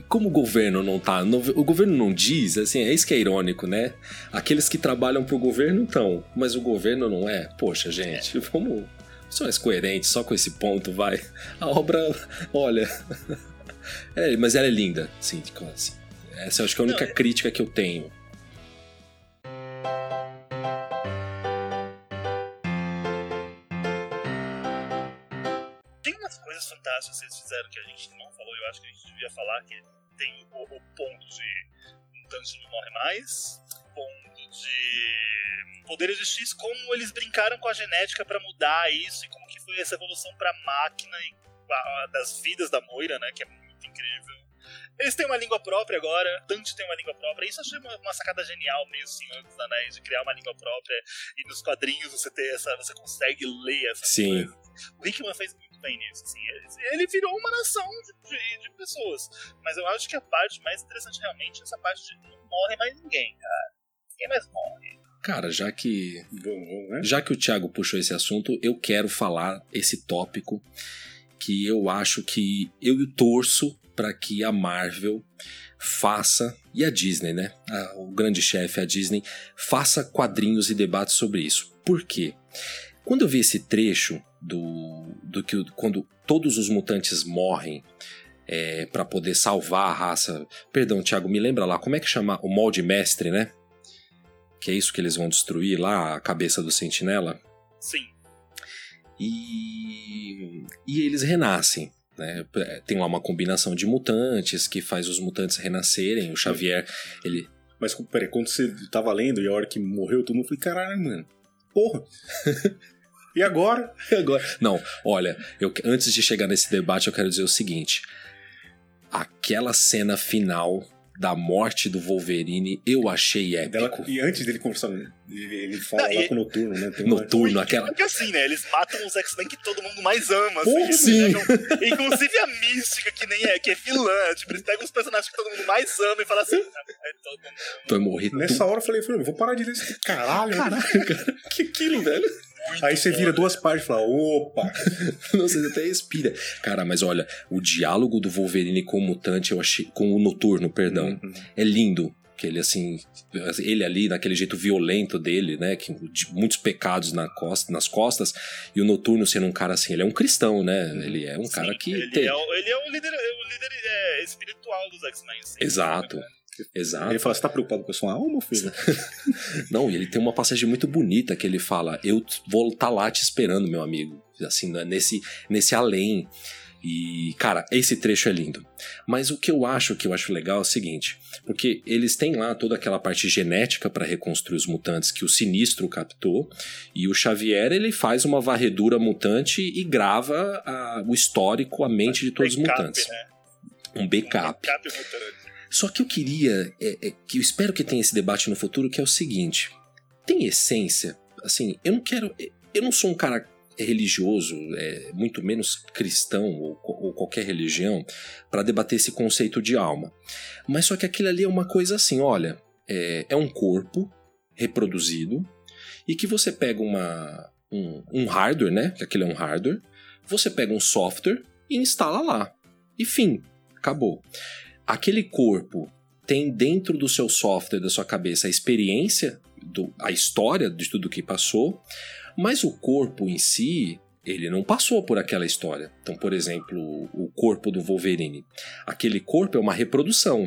Como o governo não tá. o governo não diz, assim, é isso que é irônico, né? Aqueles que trabalham pro governo estão, mas o governo não é. Poxa, gente, é. vamos são mais coerentes, só com esse ponto, vai. A obra, olha. É, mas ela é linda, sim, assim. Essa eu acho que é a única Não, é... crítica que eu tenho. Tem umas coisas fantásticas que eles fizeram que a gente não falou, eu acho que a gente devia falar, que tem o, o ponto de um Dante não morre mais, ponto de poderes de X, como eles brincaram com a genética para mudar isso e como que foi essa evolução para máquina e a, das vidas da Moira, né, que é muito incrível. Eles têm uma língua própria agora, Dante tem uma língua própria. Isso eu achei uma, uma sacada genial mesmo, assim, dos anéis, de criar uma língua própria. E nos quadrinhos você ter essa. Você consegue ler essa Sim. Coisa. O Hickman fez muito bem nisso. Assim, ele virou uma nação de, de, de, pessoas. Mas eu acho que a parte mais interessante realmente é essa parte de não morre mais ninguém, cara. Quem mais morre? Cara, já que né? já que o Thiago puxou esse assunto, eu quero falar esse tópico que eu acho que eu torço para que a Marvel faça e a Disney, né? A, o grande chefe, a Disney, faça quadrinhos e debates sobre isso. Por quê? Quando eu vi esse trecho do, do que quando todos os mutantes morrem é, para poder salvar a raça. Perdão, Thiago, me lembra lá como é que chama o molde mestre, né? Que é isso que eles vão destruir lá, a cabeça do sentinela. Sim. E, e eles renascem. Né? Tem lá uma combinação de mutantes que faz os mutantes renascerem. O Xavier, ele. Mas peraí, quando você tava lendo e a hora que morreu, todo mundo falou: caralho, mano, porra. e agora? E agora? Não, olha, eu, antes de chegar nesse debate, eu quero dizer o seguinte: aquela cena final da morte do Wolverine, eu achei épico. Dela, e antes dele conversar, ele fala não, lá e... com o Noturno, né? Tem Noturno, uma... aquela... Porque assim, né? Eles matam os X-Men que todo mundo mais ama. Assim, Pô, sim! inclusive a Mística, que nem é, que é vilã. Tipo, eles pegam os personagens que todo mundo mais ama e falam assim... É todo mundo... Tu vai morrer Nessa tu... hora eu falei, falei, vou parar de ler isso. Caralho, Caralho, cara. Que aquilo, velho? Muito Aí você vira duas partes e fala, opa! Não, você até respira. Cara, mas olha, o diálogo do Wolverine com o mutante, eu achei. Com o noturno, perdão. Uhum. É lindo. Que ele, assim. Ele ali, naquele jeito violento dele, né? Que, de muitos pecados na costa, nas costas. E o noturno sendo um cara assim, ele é um cristão, né? Ele é um Sim, cara que. Ele, tem... é, o, ele é o líder, é o líder é, espiritual dos X-Men. Exato. Né? Exato. Ele fala, você tá preocupado com a sua alma, filho? Não, e ele tem uma passagem muito bonita que ele fala: Eu vou estar tá lá te esperando, meu amigo. Assim, né, nesse, nesse além. E, cara, esse trecho é lindo. Mas o que eu acho que eu acho legal é o seguinte: porque eles têm lá toda aquela parte genética para reconstruir os mutantes que o Sinistro captou, e o Xavier ele faz uma varredura mutante e grava a, o histórico, a mente de todos backup, os mutantes. Né? Um backup. Um backup mutante. Só que eu queria, é, é, que eu espero que tenha esse debate no futuro, que é o seguinte: tem essência? Assim, eu não quero. Eu não sou um cara religioso, é, muito menos cristão ou, ou qualquer religião, para debater esse conceito de alma. Mas só que aquilo ali é uma coisa assim: olha, é, é um corpo reproduzido e que você pega uma, um, um hardware, né? Que aquilo é um hardware, você pega um software e instala lá. E fim, acabou. Aquele corpo tem dentro do seu software, da sua cabeça, a experiência, do, a história de tudo que passou, mas o corpo em si, ele não passou por aquela história. Então, por exemplo, o corpo do Wolverine. Aquele corpo é uma reprodução.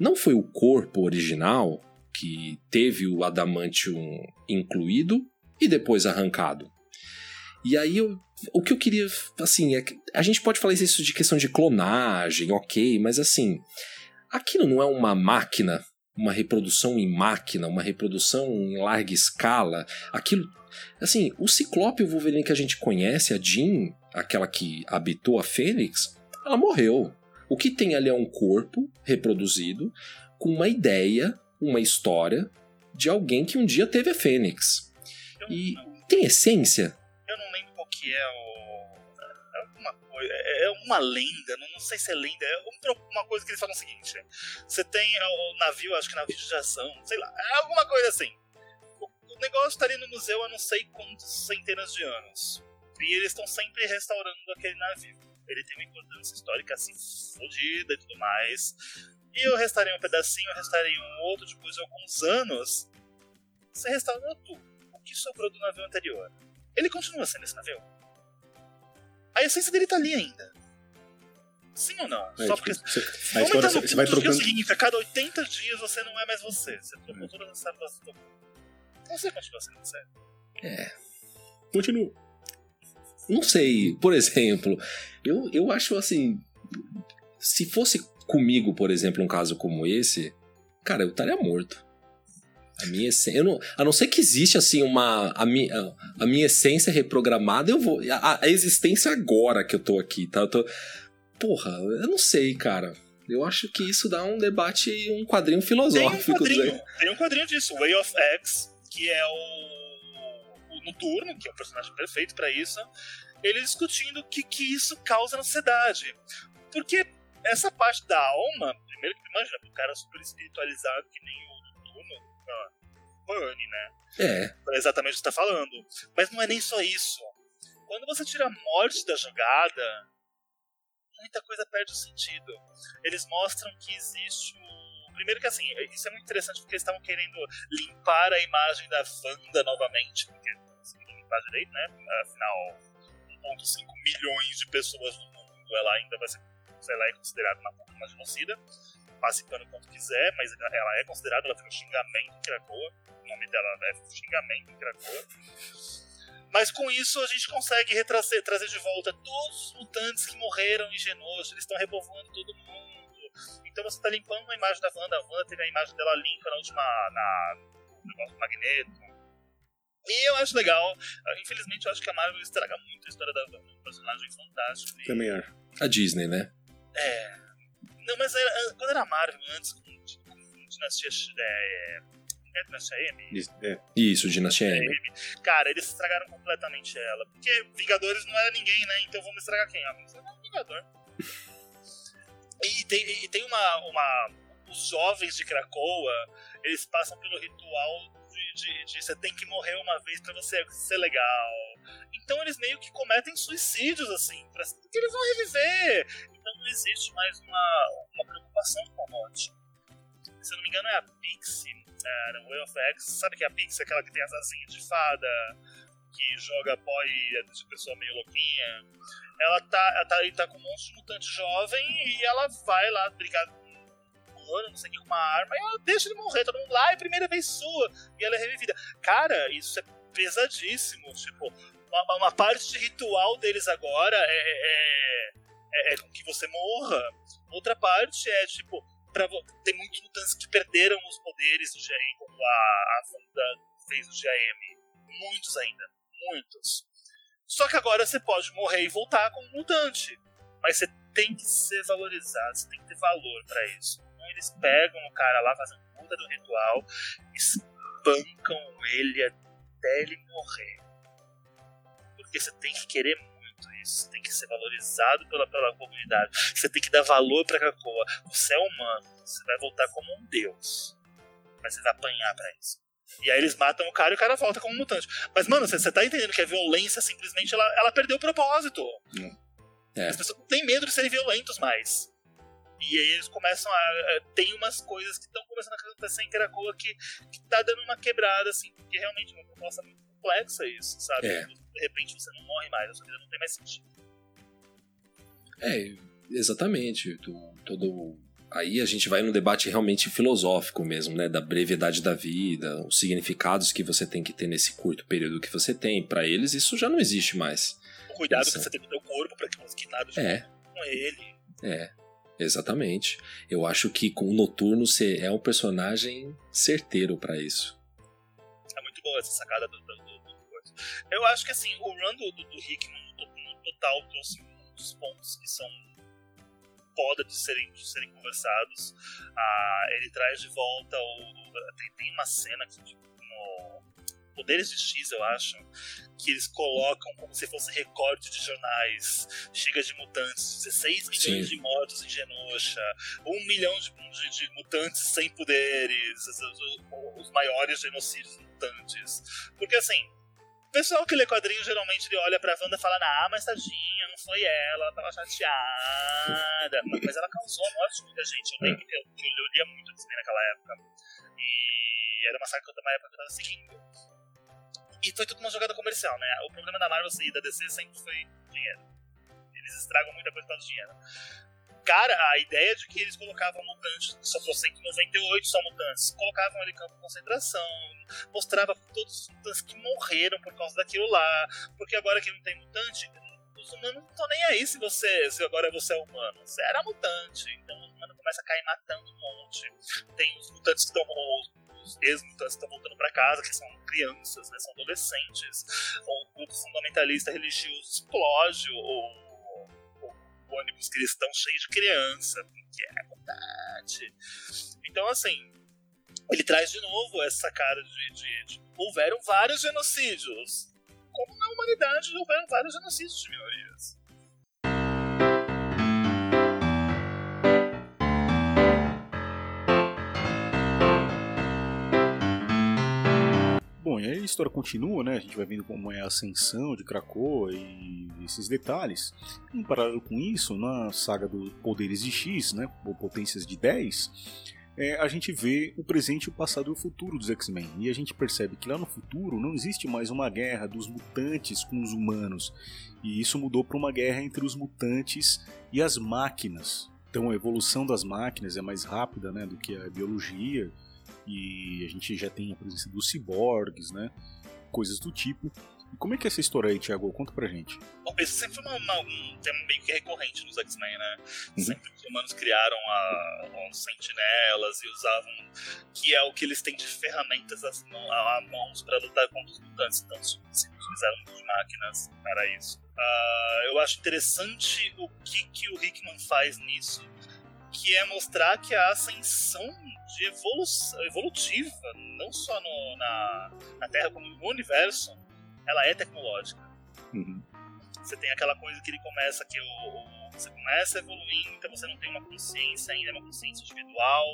Não foi o corpo original que teve o adamantium incluído e depois arrancado. E aí, eu, o que eu queria, assim, é que a gente pode falar isso de questão de clonagem, ok, mas assim, aquilo não é uma máquina, uma reprodução em máquina, uma reprodução em larga escala. Aquilo Assim, o Ciclope e o Wolverine que a gente conhece, a Jean, aquela que habitou a Fênix, ela morreu. O que tem ali é um corpo reproduzido com uma ideia, uma história de alguém que um dia teve a Fênix. E tem essência? Que é o. É uma, coisa, é uma lenda, não, sei se é lenda, é uma coisa que eles falam o seguinte: você tem o navio, acho que navio de ação, sei lá, é alguma coisa assim o negócio tá ali no museu há não sei quantas centenas de anos. E eles estão sempre restaurando aquele navio. Ele tem uma importância histórica assim, fodida e tudo mais. E eu restaurei um pedacinho, eu restaurei um outro, depois de alguns anos. Você restaurou tudo. O que sobrou do navio anterior? Ele continua sendo esse navio? A essência dele tá ali ainda. Sim ou não? É, Só tipo, porque. você, a história você vai que é o trocando. seguinte: a cada 80 dias você não é mais você. Você trocou todas as células do corpo. Você continua sendo você. Continua. Não sei. Por exemplo, eu, eu acho assim. Se fosse comigo, por exemplo, um caso como esse, cara, eu estaria morto. A minha essência. Eu não, a não ser que existe assim uma. A minha, a minha essência reprogramada, eu vou. A, a existência agora que eu tô aqui, tá? Eu tô. Porra, eu não sei, cara. Eu acho que isso dá um debate, um quadrinho Tem um filosófico. quadrinho, tem um quadrinho disso, Way of X, que é o, o Noturno, que é o personagem perfeito pra isso, ele discutindo o que, que isso causa na sociedade. Porque essa parte da alma, primeiro que imagina, o cara super espiritualizado que nem o Pane, né? É. É exatamente o que você tá falando. Mas não é nem só isso. Quando você tira a morte da jogada, muita coisa perde o sentido. Eles mostram que existe o. Primeiro que assim, isso é muito interessante porque eles estavam querendo limpar a imagem da Wanda novamente, porque não limpar direito, né? Afinal, 1.5 milhões de pessoas no mundo, ela ainda vai ser, sei lá, é considerada uma uma genocida. Passe pano quanto quiser, mas ela é considerada, ela tem um xingamento em Krakoa. O nome dela é xingamento em Krakoa. Mas com isso a gente consegue retrazer, trazer de volta todos os mutantes que morreram em Genosha. Eles estão repovoando todo mundo. Então você está limpando a imagem da Wanda. A Wanda teve a imagem dela limpa na última. Na, no negócio do Magneto. E eu acho legal. Infelizmente eu acho que a Marvel estraga muito a história da Wanda. Um personagem fantástico. E, Também acho. A Disney, né? é. Não, mas era- quando era Marvel antes, com, com Dinastia. É, é Dinastia M? Isso, é. Isso, Dinastia M. Cara, eles estragaram completamente ela. Porque Vingadores não era ninguém, né? Então vamos estragar quem? Ah, vamos estragar o Vingador. E tem, e tem uma, uma. Os jovens de Krakoa, eles passam pelo ritual de, de, você tem que morrer uma vez pra você ser legal. Então eles meio que cometem suicídios, assim, pra, porque eles vão reviver. Então não existe mais uma, uma preocupação com a morte. Se eu não me engano, é a Pixie, é, no Way of X. Sabe que a Pixie é aquela que tem as asinhas de fada, que joga e é de pessoa meio louquinha? Ela tá, ela tá, tá com um de mutante jovem e ela vai lá brigar humano, não sei o que, uma arma, e ela deixa ele morrer, todo mundo lá, é primeira vez sua, e ela é revivida. Cara, isso é pesadíssimo, tipo, uma, uma parte de ritual deles agora é, é, é, é com que você morra, outra parte é, tipo, pra, tem muitos mutantes que perderam os poderes do GM, como a, a Wanda fez o GM, muitos ainda, muitos. Só que agora você pode morrer e voltar como mutante. Mas você tem que ser valorizado, você tem que ter valor para isso. Eles pegam o cara lá fazendo puta do ritual, espancam ele até ele morrer. Porque você tem que querer muito isso, você tem que ser valorizado pela, pela comunidade, você tem que dar valor pra Krakoa. Você é humano, você vai voltar como um deus. Mas você vai apanhar pra isso. E aí eles matam o cara e o cara volta como mutante. Mas, mano, você, tá entendendo que a violência simplesmente ela, ela perdeu o propósito. É. As pessoas não têm medo de serem violentos mais. E aí eles começam a. Tem umas coisas que estão começando a acontecer em Krakoa que, que tá dando uma quebrada, assim, porque realmente é uma proposta muito complexa isso, sabe? É. De repente você não morre mais, a sua vida não tem mais sentido. É, exatamente. Todo Aí a gente vai num debate realmente filosófico mesmo, né? Da brevidade da vida, os significados que você tem que ter nesse curto período que você tem. Para eles, isso já não existe mais. O cuidado que você tem com o teu corpo para que você nada é. com ele. É, exatamente. Eu acho que com o Noturno você é um personagem certeiro para isso. É muito boa essa sacada do, do, do, Eu acho que assim, o run do, do, do no, no total trouxe muitos pontos que são foda de serem, de serem conversados. Ah, ele traz de volta o. Tem, tem uma cena que, tipo, no Poderes de X, eu acho, que eles colocam como se fosse recorde de jornais. Chega de mutantes, 16 milhões Sim. de mortos em Genosha, 1 milhão de, de, de mutantes sem poderes, os, os, maiores genocídios mutantes. Porque assim, pessoal que lê quadrinhos geralmente ele olha pra Wanda e fala: Ah, mas tadinha, não foi ela, ela tava chateada. mas ela causou a morte de muita gente. Eu lembro eu, que eu lia muito Disney naquela época. E era uma saga que eu, uma época que eu tava seguindo. E foi tudo uma jogada comercial, né? O problema da Marvel e da DC sempre foi dinheiro. Eles estragam muita coisa por dinheiro. Cara, a ideia de que eles colocavam mutantes, só fossem 98 só mutantes, colocavam ele em campo de concentração, mostrava todos os mutantes que morreram por causa daquilo lá, porque agora que não tem mutante, os humanos não estão nem aí se você, se agora você é humano. Você era mutante, então os humanos começam a cair matando um monte. Tem os mutantes que estão os ex-mutantes estão voltando para casa, que são crianças, né, são adolescentes. O grupo fundamentalista religioso explode, ou ônibus cristão cheio de criança, porque é verdade. Então, assim, ele traz de novo essa cara de, de, de houveram vários genocídios. Como na humanidade houveram vários genocídios de minorias. E aí a história continua, né? A gente vai vendo como é a ascensão de Krakoa e esses detalhes. Em paralelo com isso, na saga do Poderes de X, né? Ou Potências de 10, é, a gente vê o presente, o passado e o futuro dos X-Men. E a gente percebe que lá no futuro não existe mais uma guerra dos mutantes com os humanos. E isso mudou para uma guerra entre os mutantes e as máquinas. Então a evolução das máquinas é mais rápida né, do que a biologia e a gente já tem a presença dos ciborgues, né? Coisas do tipo. E como é que é essa história aí, Thiago? Conta pra gente. Bom, isso sempre foi uma, uma, um tema meio que recorrente nos X-Men, né? Uhum. Sempre os humanos criaram a, as sentinelas e usavam. que é o que eles têm de ferramentas às mãos, a mãos para lutar contra os mutantes. Então, se utilizaram de máquinas para isso. Uh, eu acho interessante o que, que o Hickman faz nisso que é mostrar que a ascensão de evolução, evolutiva, não só no, na, na Terra, como no universo, ela é tecnológica. Uhum. Você tem aquela coisa que ele começa que o, o, você começa evoluindo, então você não tem uma consciência ainda, é uma consciência individual.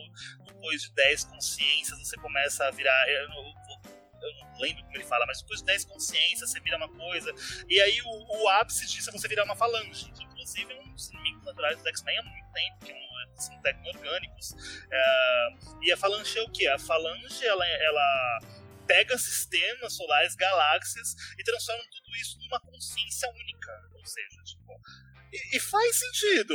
Depois de 10 consciências, você começa a virar. Eu, eu não lembro como ele fala, mas depois de 10 consciências, você vira uma coisa. E aí o, o ápice disso é você virar uma falange, que inclusive é um dos inimigos naturais do X-Men há muito tempo, que é um são tecno-orgânicos. É, e a falange é o que? A falange ela, ela pega sistemas solares, galáxias e transforma tudo isso numa consciência única. Ou seja, tipo, E, e faz sentido.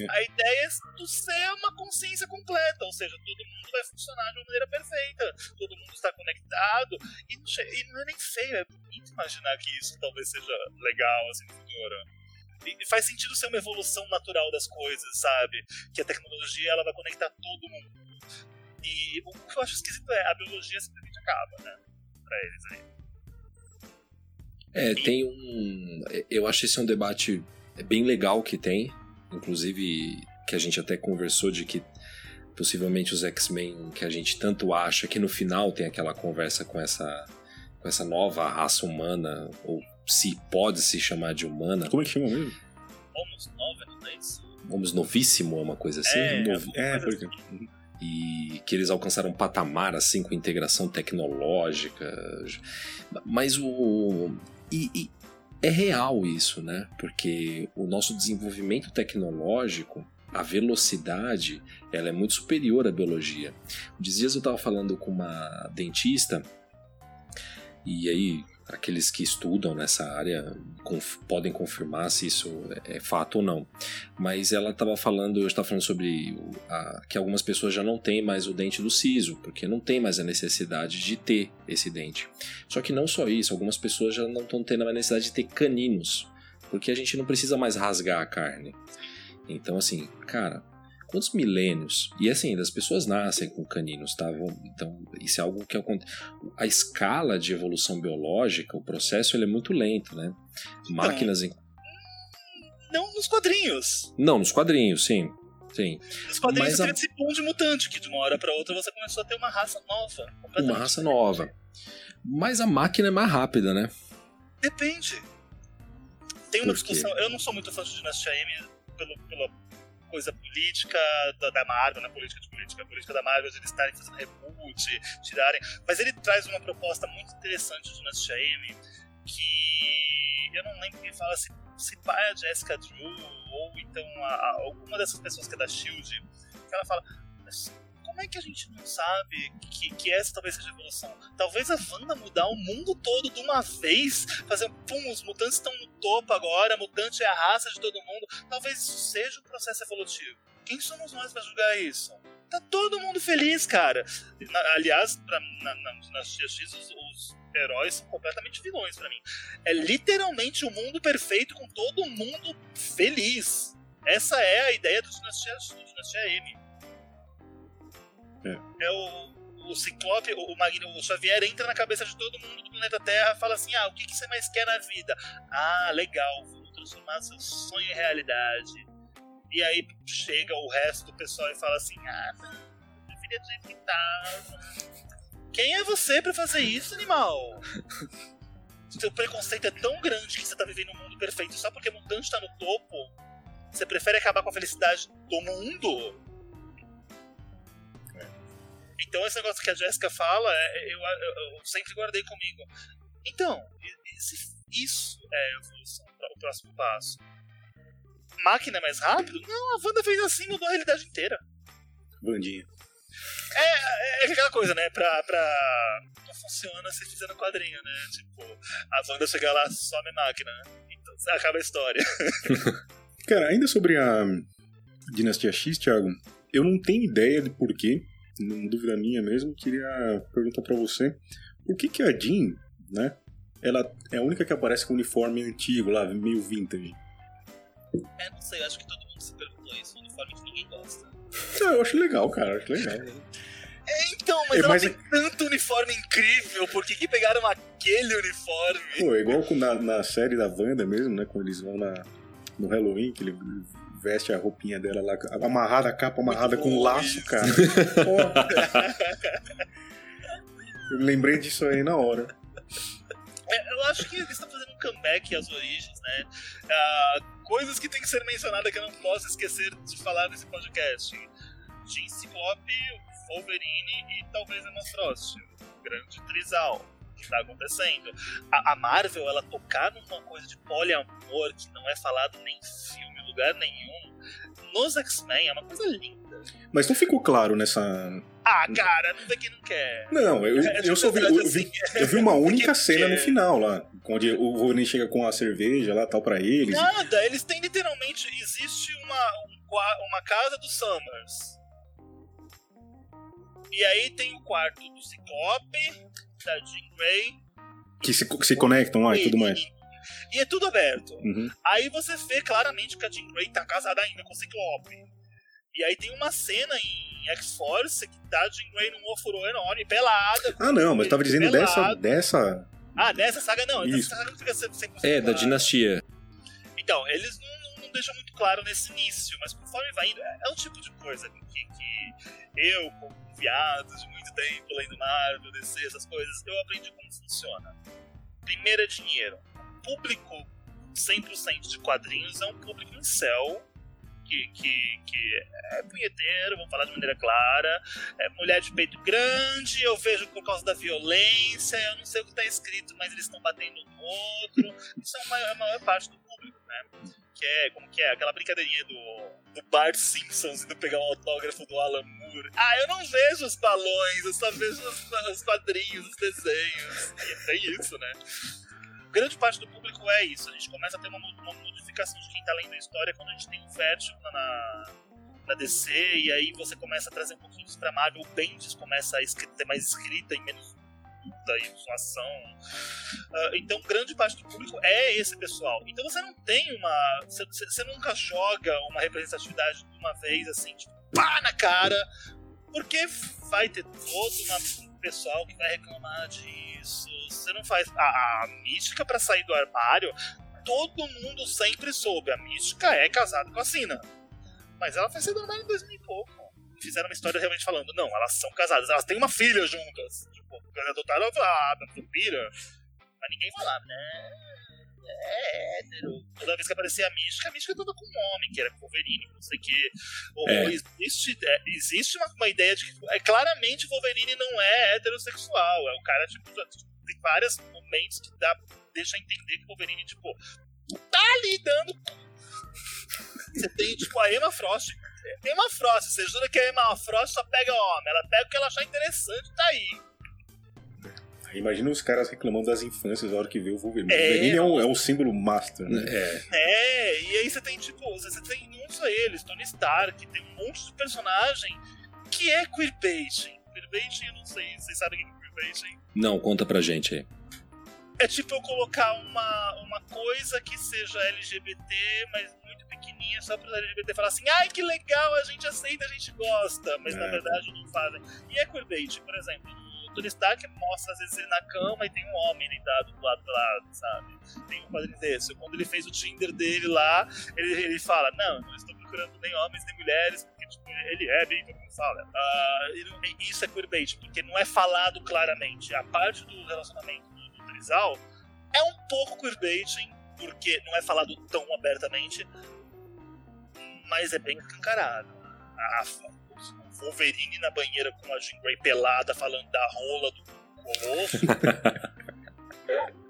É. A ideia é tu ser uma consciência completa, ou seja, todo mundo vai funcionar de uma maneira perfeita, todo mundo está conectado, e e não é nem feio, é bonito imaginar que isso talvez seja legal assim no futuro. E e faz sentido ser uma evolução natural das coisas, sabe? Que a tecnologia ela vai conectar todo mundo. E o que eu acho esquisito é a biologia simplesmente acaba, né? Pra eles aí. É, tem um. Eu acho esse um debate bem legal que tem. Inclusive, que a gente até conversou de que possivelmente os X-Men que a gente tanto acha que no final tem aquela conversa com essa, com essa nova raça humana, ou se pode se chamar de humana. Como é que chama mesmo? Nova, não é isso? Vamos novíssimo, uma coisa assim. É, Novo- É, por assim. e que eles alcançaram um patamar assim com integração tecnológica. Mas o e, e é real isso, né? Porque o nosso desenvolvimento tecnológico, a velocidade, ela é muito superior à biologia. Dias eu estava falando com uma dentista e aí aqueles que estudam nessa área conf- podem confirmar se isso é fato ou não. Mas ela estava falando, eu estava falando sobre a- que algumas pessoas já não têm mais o dente do siso, porque não tem mais a necessidade de ter esse dente. Só que não só isso, algumas pessoas já não estão tendo a necessidade de ter caninos, porque a gente não precisa mais rasgar a carne. Então, assim, cara, quantos milênios? E assim, as pessoas nascem com caninos, tá? Então, isso é algo que acontece. A escala de evolução biológica, o processo, ele é muito lento, né? Máquinas em Não nos quadrinhos. Não, nos quadrinhos, sim. Sim. Nos quadrinhos Mas a- esse boom de mutante, que de uma hora pra outra você começou a ter uma raça nova. Uma raça nova. Mas a máquina é mais rápida, né? Depende. Tem uma discussão. Eu não sou muito fã de Dinastia M pelo, pela coisa política da, da Marvel, né? Política de política, política da Marvel, de eles estarem fazendo reboot, tirarem. Mas ele traz uma proposta muito interessante de Dinastia M que eu não lembro quem fala se, se pai é a Jessica Drew ou então a- a- alguma dessas pessoas que é da Shield, que ela fala. "Mas Como é que a gente não sabe que, que essa talvez seja a evolução? Talvez a Wanda mudar o mundo todo de uma vez, fazer um pum, os mutantes estão no topo agora, mutante é a raça de todo mundo. Talvez isso seja um processo evolutivo. Quem somos nós pra julgar isso? Tá todo mundo feliz, cara. Na- aliás, pra, na, na, nas X, os, os heróis são completamente vilões pra mim. É literalmente o mundo perfeito com todo mundo feliz. Essa é a ideia do Dinastia, do Dinastia M. É o, o Ciclope, o, Magno, o Xavier entra na cabeça de todo mundo do planeta Terra fala assim: Ah, o que, que você mais quer na vida? Ah, legal, vou transformar seu sonho em realidade. E aí chega o resto do pessoal e fala assim: Ah, não, eu preferia do jeito que tá. Quem é você pra fazer isso, animal? Seu preconceito é tão grande que você tá vivendo um mundo perfeito só porque mutante tá no topo. Você prefere acabar com a felicidade do mundo? Então esse negócio que a Jéssica fala, é, eu, eu- eu sempre guardei comigo. Então, e- e se isso é a evolução, o próximo passo. Máquina é mais rápido? Não, a Wanda fez assim, mudou a realidade inteira. Vandinha. É, é aquela coisa, né? Pra, pra. Não funciona se fizer no quadrinho, né? Tipo, a Wanda chega lá, some máquina, né? Então acaba a história. Cara, ainda sobre a Dinastia X, Thiago, eu não tenho ideia de porquê, não dúvida minha mesmo, queria perguntar pra você, por que que a Jean, né, ela é a única que aparece com o uniforme antigo lá, meio vintage? É, não sei, eu acho que todo mundo se perguntou isso, uniforme que ninguém gosta. Ah, eu acho legal, cara, acho legal. Então, mas É, ela mas tem tanto uniforme incrível, por que, que pegaram aquele uniforme? Pô, é igual na, na série da Wanda mesmo, né, quando eles vão na, no Halloween, que ele veste a roupinha dela lá, amarrada, a capa amarrada com bom laço, cara. Eu lembrei disso aí na hora. É, eu acho que eles estão fazendo um comeback às origens, né? Ah, coisas que tem que ser mencionadas que eu não posso esquecer de falar nesse podcast. Jean Ciclope, Wolverine e talvez Emma Frost. O grande trisal que tá acontecendo. A, a Marvel, ela tocar numa coisa de poliamor que não é falado nem em filme, em lugar nenhum, nos X-Men é uma coisa linda. Mas não ficou claro nessa. Ah, cara, não vê quem não quer. Não, eu, é, eu só vi, eu, vi, eu vi uma única cena no final lá, onde o Wolverine chega com a cerveja lá, tal, pra eles. Nada, eles têm literalmente, existe uma, uma casa do Summers. E aí tem o quarto do Ciclope, da Jean Grey. Que se, se conectam lá e, tudo mais. E, é tudo aberto. Uhum. Aí você vê claramente que a Jean Grey tá casada ainda com o Ciclope. E aí tem uma cena em X-Force que tá a Jean Grey num ofurô enorme, pelada. Ah, não, mas tava dizendo dessa, dessa. Ah, dessa saga não. Isso. Essa saga fica 100% É, da dinastia. Então, eles não, não, deixam muito claro nesse início, mas conforme vai indo, é, é o tipo de coisa que, que eu, como viado de tempo, lendo Marvel, DC, essas coisas, eu aprendi como funciona. Primeiro é dinheiro. O público 100% de quadrinhos é um público em céu que, que, que é punheteiro, vamos falar de maneira clara, é mulher de peito grande, eu vejo por causa da violência, eu não sei o que está escrito, mas eles estão batendo no outro. Isso é a maior, a maior parte do público, né? Que é, como que é? Aquela brincadeirinha do, do Bart Simpsons indo pegar um autógrafo do Alan Moore. Ah, eu não vejo os balões, eu só vejo os, os quadrinhos, os desenhos. E tem isso, né? grande parte do público é isso. A gente começa a ter uma, uma modificação de quem tá lendo a história quando a gente tem um Vértigo na, na DC, e aí você começa a trazer um pouquinho disso pra Marvel. O Bendis começa a ter mais escrita e menos e zoação. Uh, então, grande parte do público é esse pessoal. Então, você não tem uma. Você, nunca joga uma representatividade de uma vez assim, tipo, pá na cara, porque vai ter todo um pessoal que vai reclamar disso você não faz. A, a mística para sair do armário, todo mundo sempre soube. A mística é casada com a Sina. Mas ela foi sair do armário em 2000 e pouco. Fizeram uma história realmente falando, não, elas são casadas, elas têm uma filha juntas. Tipo, adotaram a vampira. Mas ninguém falava, né? É hétero. Toda vez que aparecia a mística, a mística é toda com um homem, que era com Wolverine, não sei o que. É. Existe, é, existe uma, uma, ideia de que é, claramente Wolverine não é heterossexual. É o cara, tipo, tem vários momentos que dá, deixa entender que o Wolverine, tipo, tá ali dando. Você tem, tipo, a Emma Frost. Emma Frost, você jura que a Emma Frost só pega homem, ela pega o que ela achar interessante tá aí. Imagina os caras reclamando das infâncias na hora que vê o Wolverine. É, o Wolverine é um, é um símbolo master, né? É. é, e aí você tem, tipo, você tem não só eles, Tony Stark, tem um monte de personagem que é queerbaiting. Queerbaiting, eu não sei, vocês sabem o que é queerbaiting? Não, conta pra gente aí. É tipo eu colocar uma, uma coisa que seja LGBT, mas muito pequenininha, só para LGBT falar assim, ai que legal, a gente aceita, a gente gosta, mas é. na verdade não fazem. E é queerbait, por exemplo, o Stark mostra às vezes ele na cama e tem um homem deitado do lado do lado, sabe? Tem um quadrinho desse. Quando ele fez o Tinder dele lá, ele, ele fala, não, não estou procurando nem homens nem mulheres, porque tipo, ele é bem, mundo fala. Uh, isso é queerbait, porque não é falado claramente. A parte do relacionamento do, do Trizal é um pouco queerbaiting, porque não é falado tão abertamente, mas é bem escancarado. A, o Wolverine na banheira com a Jean Grey pelada falando da rola do Colosso.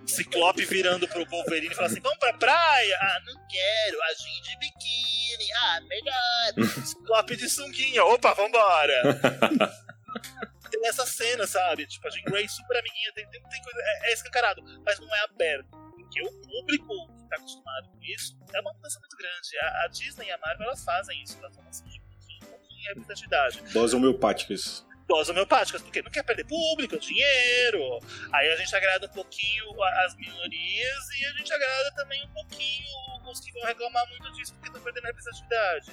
Ciclope virando pro Wolverine e falando assim: vamos pra praia? Ah, não quero. A Jean de biquíni. Ah, melhor. Ciclope de sunguinha. Opa, vambora. tem essa cena, sabe? Tipo, a Jean Grey super amiguinha. Tem, tem, tem coisa. É, é escancarado, mas não é aberto. Porque o público que tá acostumado com isso é uma mudança muito grande. A, a Disney e a Marvel elas fazem isso, elas vão de em representatividade. Doses homeopáticas doses homeopáticas, porque não quer perder público, dinheiro. Aí a gente agrada um pouquinho as minorias e a gente agrada também um pouquinho os que vão reclamar muito disso porque estão perdendo a representatividade.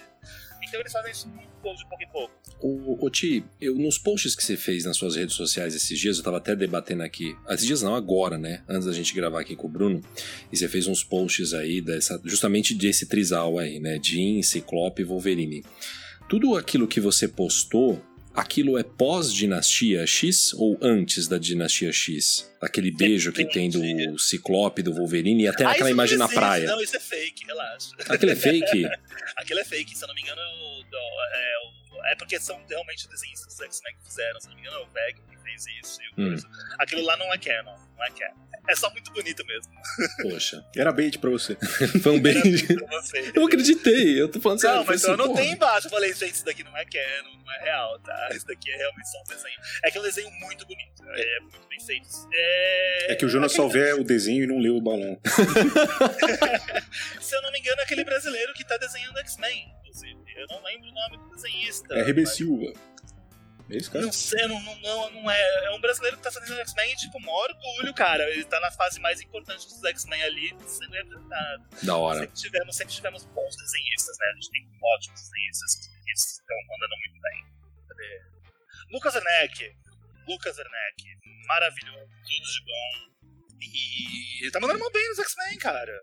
Então eles fazem isso muito de pouco em pouco. O, o Ti, eu, nos posts que você fez nas suas redes sociais esses dias, eu tava até debatendo aqui. Esses dias não, agora, né? Antes da gente gravar aqui com o Bruno. E você fez uns posts aí dessa, justamente desse trisal aí, né? Jean, Ciclope e Wolverine. Tudo aquilo que você postou aquilo é pós-dinastia X ou antes da dinastia X? Aquele beijo que tem do Ciclope, do Wolverine e até ah, aquela imagem na praia. Não, isso é fake, relaxa. Aquilo é fake? aquilo é fake, se eu não me engano, é, é porque são realmente desenhistas dos X-Men que fizeram, se eu não me engano, é o Veg que fez isso. Hum. Aquilo lá não é canon, não é canon. É só muito bonito mesmo. Poxa, era bait pra você. Foi um. Pra você. Eu acreditei, eu tô falando sério. Não, eu mas eu assim, anotei porra. embaixo. Eu falei, gente, isso daqui não é canon, não é real, tá? Isso daqui é realmente só um desenho. É que é um desenho muito bonito. É muito bem feito. É, É que o Jonas só vê o desenho e não leu o balão. Se eu não me engano, é aquele brasileiro que tá desenhando X-Men, inclusive. Eu não lembro o nome do desenhista. É RB mas- Silva. É cara? Não sei, não, não, não, é. É um brasileiro que tá fazendo X-Men e, tipo, maior orgulho, cara. Ele tá na fase mais importante dos X-Men ali, sendo representado. Da hora. Sempre tivemos, sempre tivemos bons desenhistas, né? A gente tem ótimos desenhistas que estão mandando muito bem. Cadê? Lucas Werneck. Lucas Werneck. Maravilhoso. Tudo de bom. E ele tá mandando mal bem nos X-Men, cara.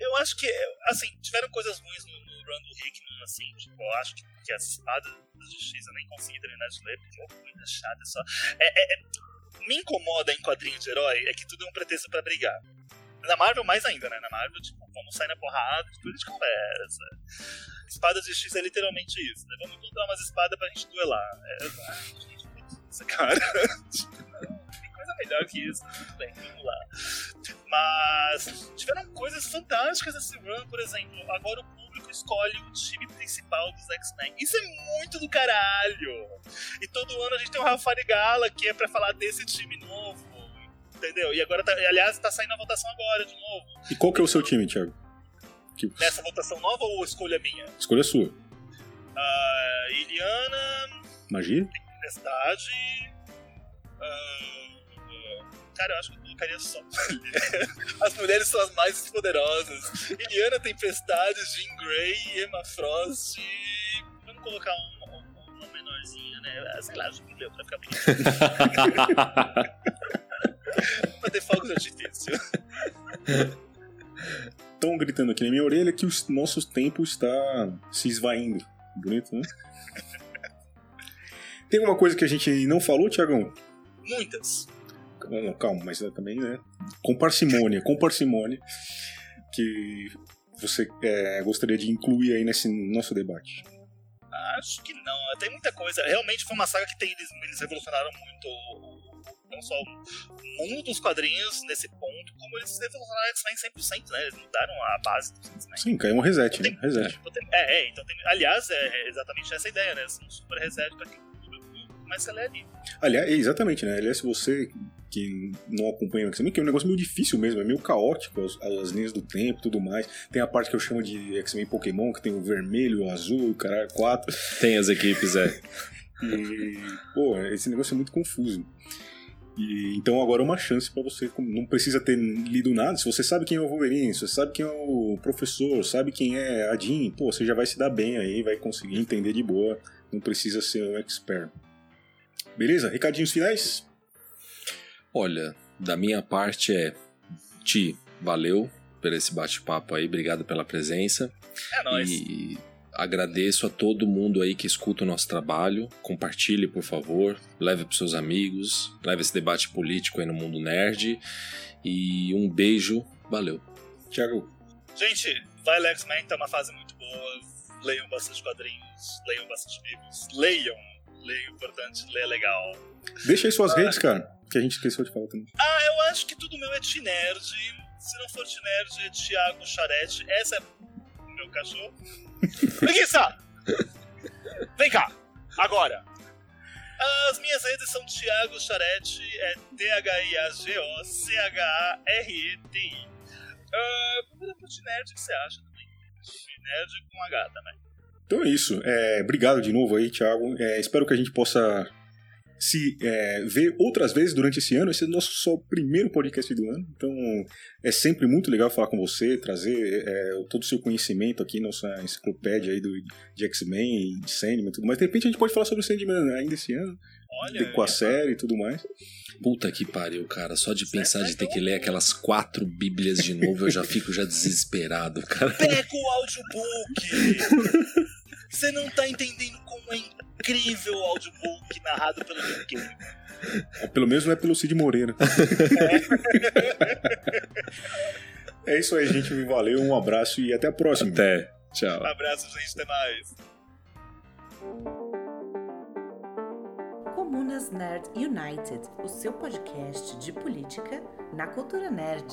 Eu acho que, assim, tiveram coisas ruins no, no run do Hickman, assim, tipo, eu acho que, que as espadas de X eu nem consegui terminar de ler, porque é coisa chata, só... É, é- é- me incomoda em quadrinho de herói é que tudo é um pretexto pra brigar. Na Marvel, mais ainda, né? Na Marvel, tipo, vamos sair na porrada, a gente conversa. Espada de X é literalmente isso, né? Vamos encontrar umas espadas pra gente duelar. É, ai, gente, isso, cara. Coisa melhor que isso. Tudo bem, vamos lá. Mas tiveram coisas fantásticas nesse run, por exemplo. Agora o público escolhe o time principal dos X-Men. Isso é muito do caralho. E todo ano a gente tem um Rafael Gala que é pra falar desse time novo. Entendeu? E agora, tá, aliás, tá saindo a votação agora de novo. E qual que é o seu time, Thiago? Que... Nessa votação nova ou escolha minha? Escolha sua. Ah, Iliana, Magia? Tempestade. ah, cara, eu acho que eu colocaria só mulher. As mulheres são as mais poderosas. Iliana, Tempestade, Jean Grey, Emma Frost. e- Vamos colocar um, um- uma menorzinha, né? Ah, Sei lá, Jubileu, pra ficar bonito. ter fogo de artifício. Estão gritando aqui na minha orelha que o nosso tempo está se esvaindo. Bonito, né? Tem alguma coisa que a gente não falou, Thiagão? Muitas. Calma, calma, mas é também, né? Com parcimônia, com parcimônia, que você é, gostaria de incluir aí nesse nosso debate. Acho que não. Tem muita coisa. Realmente foi uma saga que tem, eles, eles revolucionaram muito não só o mundo dos quadrinhos nesse ponto, como eles revolucionaram X-Men 100%, né? Eles mudaram a base dos X-Men. Sim, caiu um reset, né? Reset. Então tem- É, é, então tem, aliás, é é exatamente essa ideia, né? Um super reset pra que o público comece a ler ali. Aliás, é, exatamente, né? Aliás, se você que não acompanha o X-Men, que é um negócio meio difícil mesmo, é meio caótico as, as linhas do tempo e tudo mais. Tem a parte que eu chamo de X-Men Pokémon, que tem o vermelho, o azul, o caralho, quatro. Tem as equipes, é. E, pô, esse negócio é muito confuso. E, então agora é uma chance pra você, não precisa ter lido nada. Se você sabe quem é o Wolverine, se você sabe quem é o professor, sabe quem é a Jean, pô, você já vai se dar bem aí, vai conseguir entender de boa. Não precisa ser um expert. Beleza? Recadinhos finais? Olha, da minha parte é. Ti, valeu por esse bate-papo aí, obrigado pela presença. É nóis. E agradeço a todo mundo aí que escuta o nosso trabalho. Compartilhe, por favor. Leve para seus amigos. Leve esse debate político aí no mundo nerd. E um beijo. Valeu. Thiago, Gente, vai X-Men, tá uma fase muito boa. Leiam bastante quadrinhos, leiam bastante livros. Leiam. Leiam, importante, ler é legal. deixa aí suas redes, cara, que a gente esqueceu de falar também. Ah, eu acho que tudo meu é T-Nerd. Se não for T-Nerd, é Thiago Charete. Essa é o meu cachorro. Preguiça! Vem cá, agora. As minhas redes são Thiago Charete, é T-H-I-A-G-O-C-H-A-R-E-T-I. Uh, procura pro T-Nerd, o que você acha também? T-Nerd com H também. Então é isso. É, obrigado de novo aí, Thiago. É, espero que a gente possa se é, ver outras vezes durante esse ano. Esse é o nosso só primeiro podcast do ano. Então é sempre muito legal falar com você, trazer é, todo o seu conhecimento aqui, nossa enciclopédia aí do, de X-Men e de Sandman e tudo mais. De repente a gente pode falar sobre o Sandman ainda esse ano, Olha, com a série e tudo mais. Puta que pariu, cara. Só de Certo, pensar de ter então. que ler aquelas quatro bíblias de novo, eu já fico já desesperado, cara. Pega o audiobook! Você não tá entendendo como é incrível o audiobook narrado pelo Nick Cave. Pelo menos não é pelo Cid Moreira. é isso aí, gente. Valeu, um abraço e até a próxima. Até. Tchau. Abraço, gente. Até mais. Com Comunas Nerd United, o seu podcast de política na cultura nerd.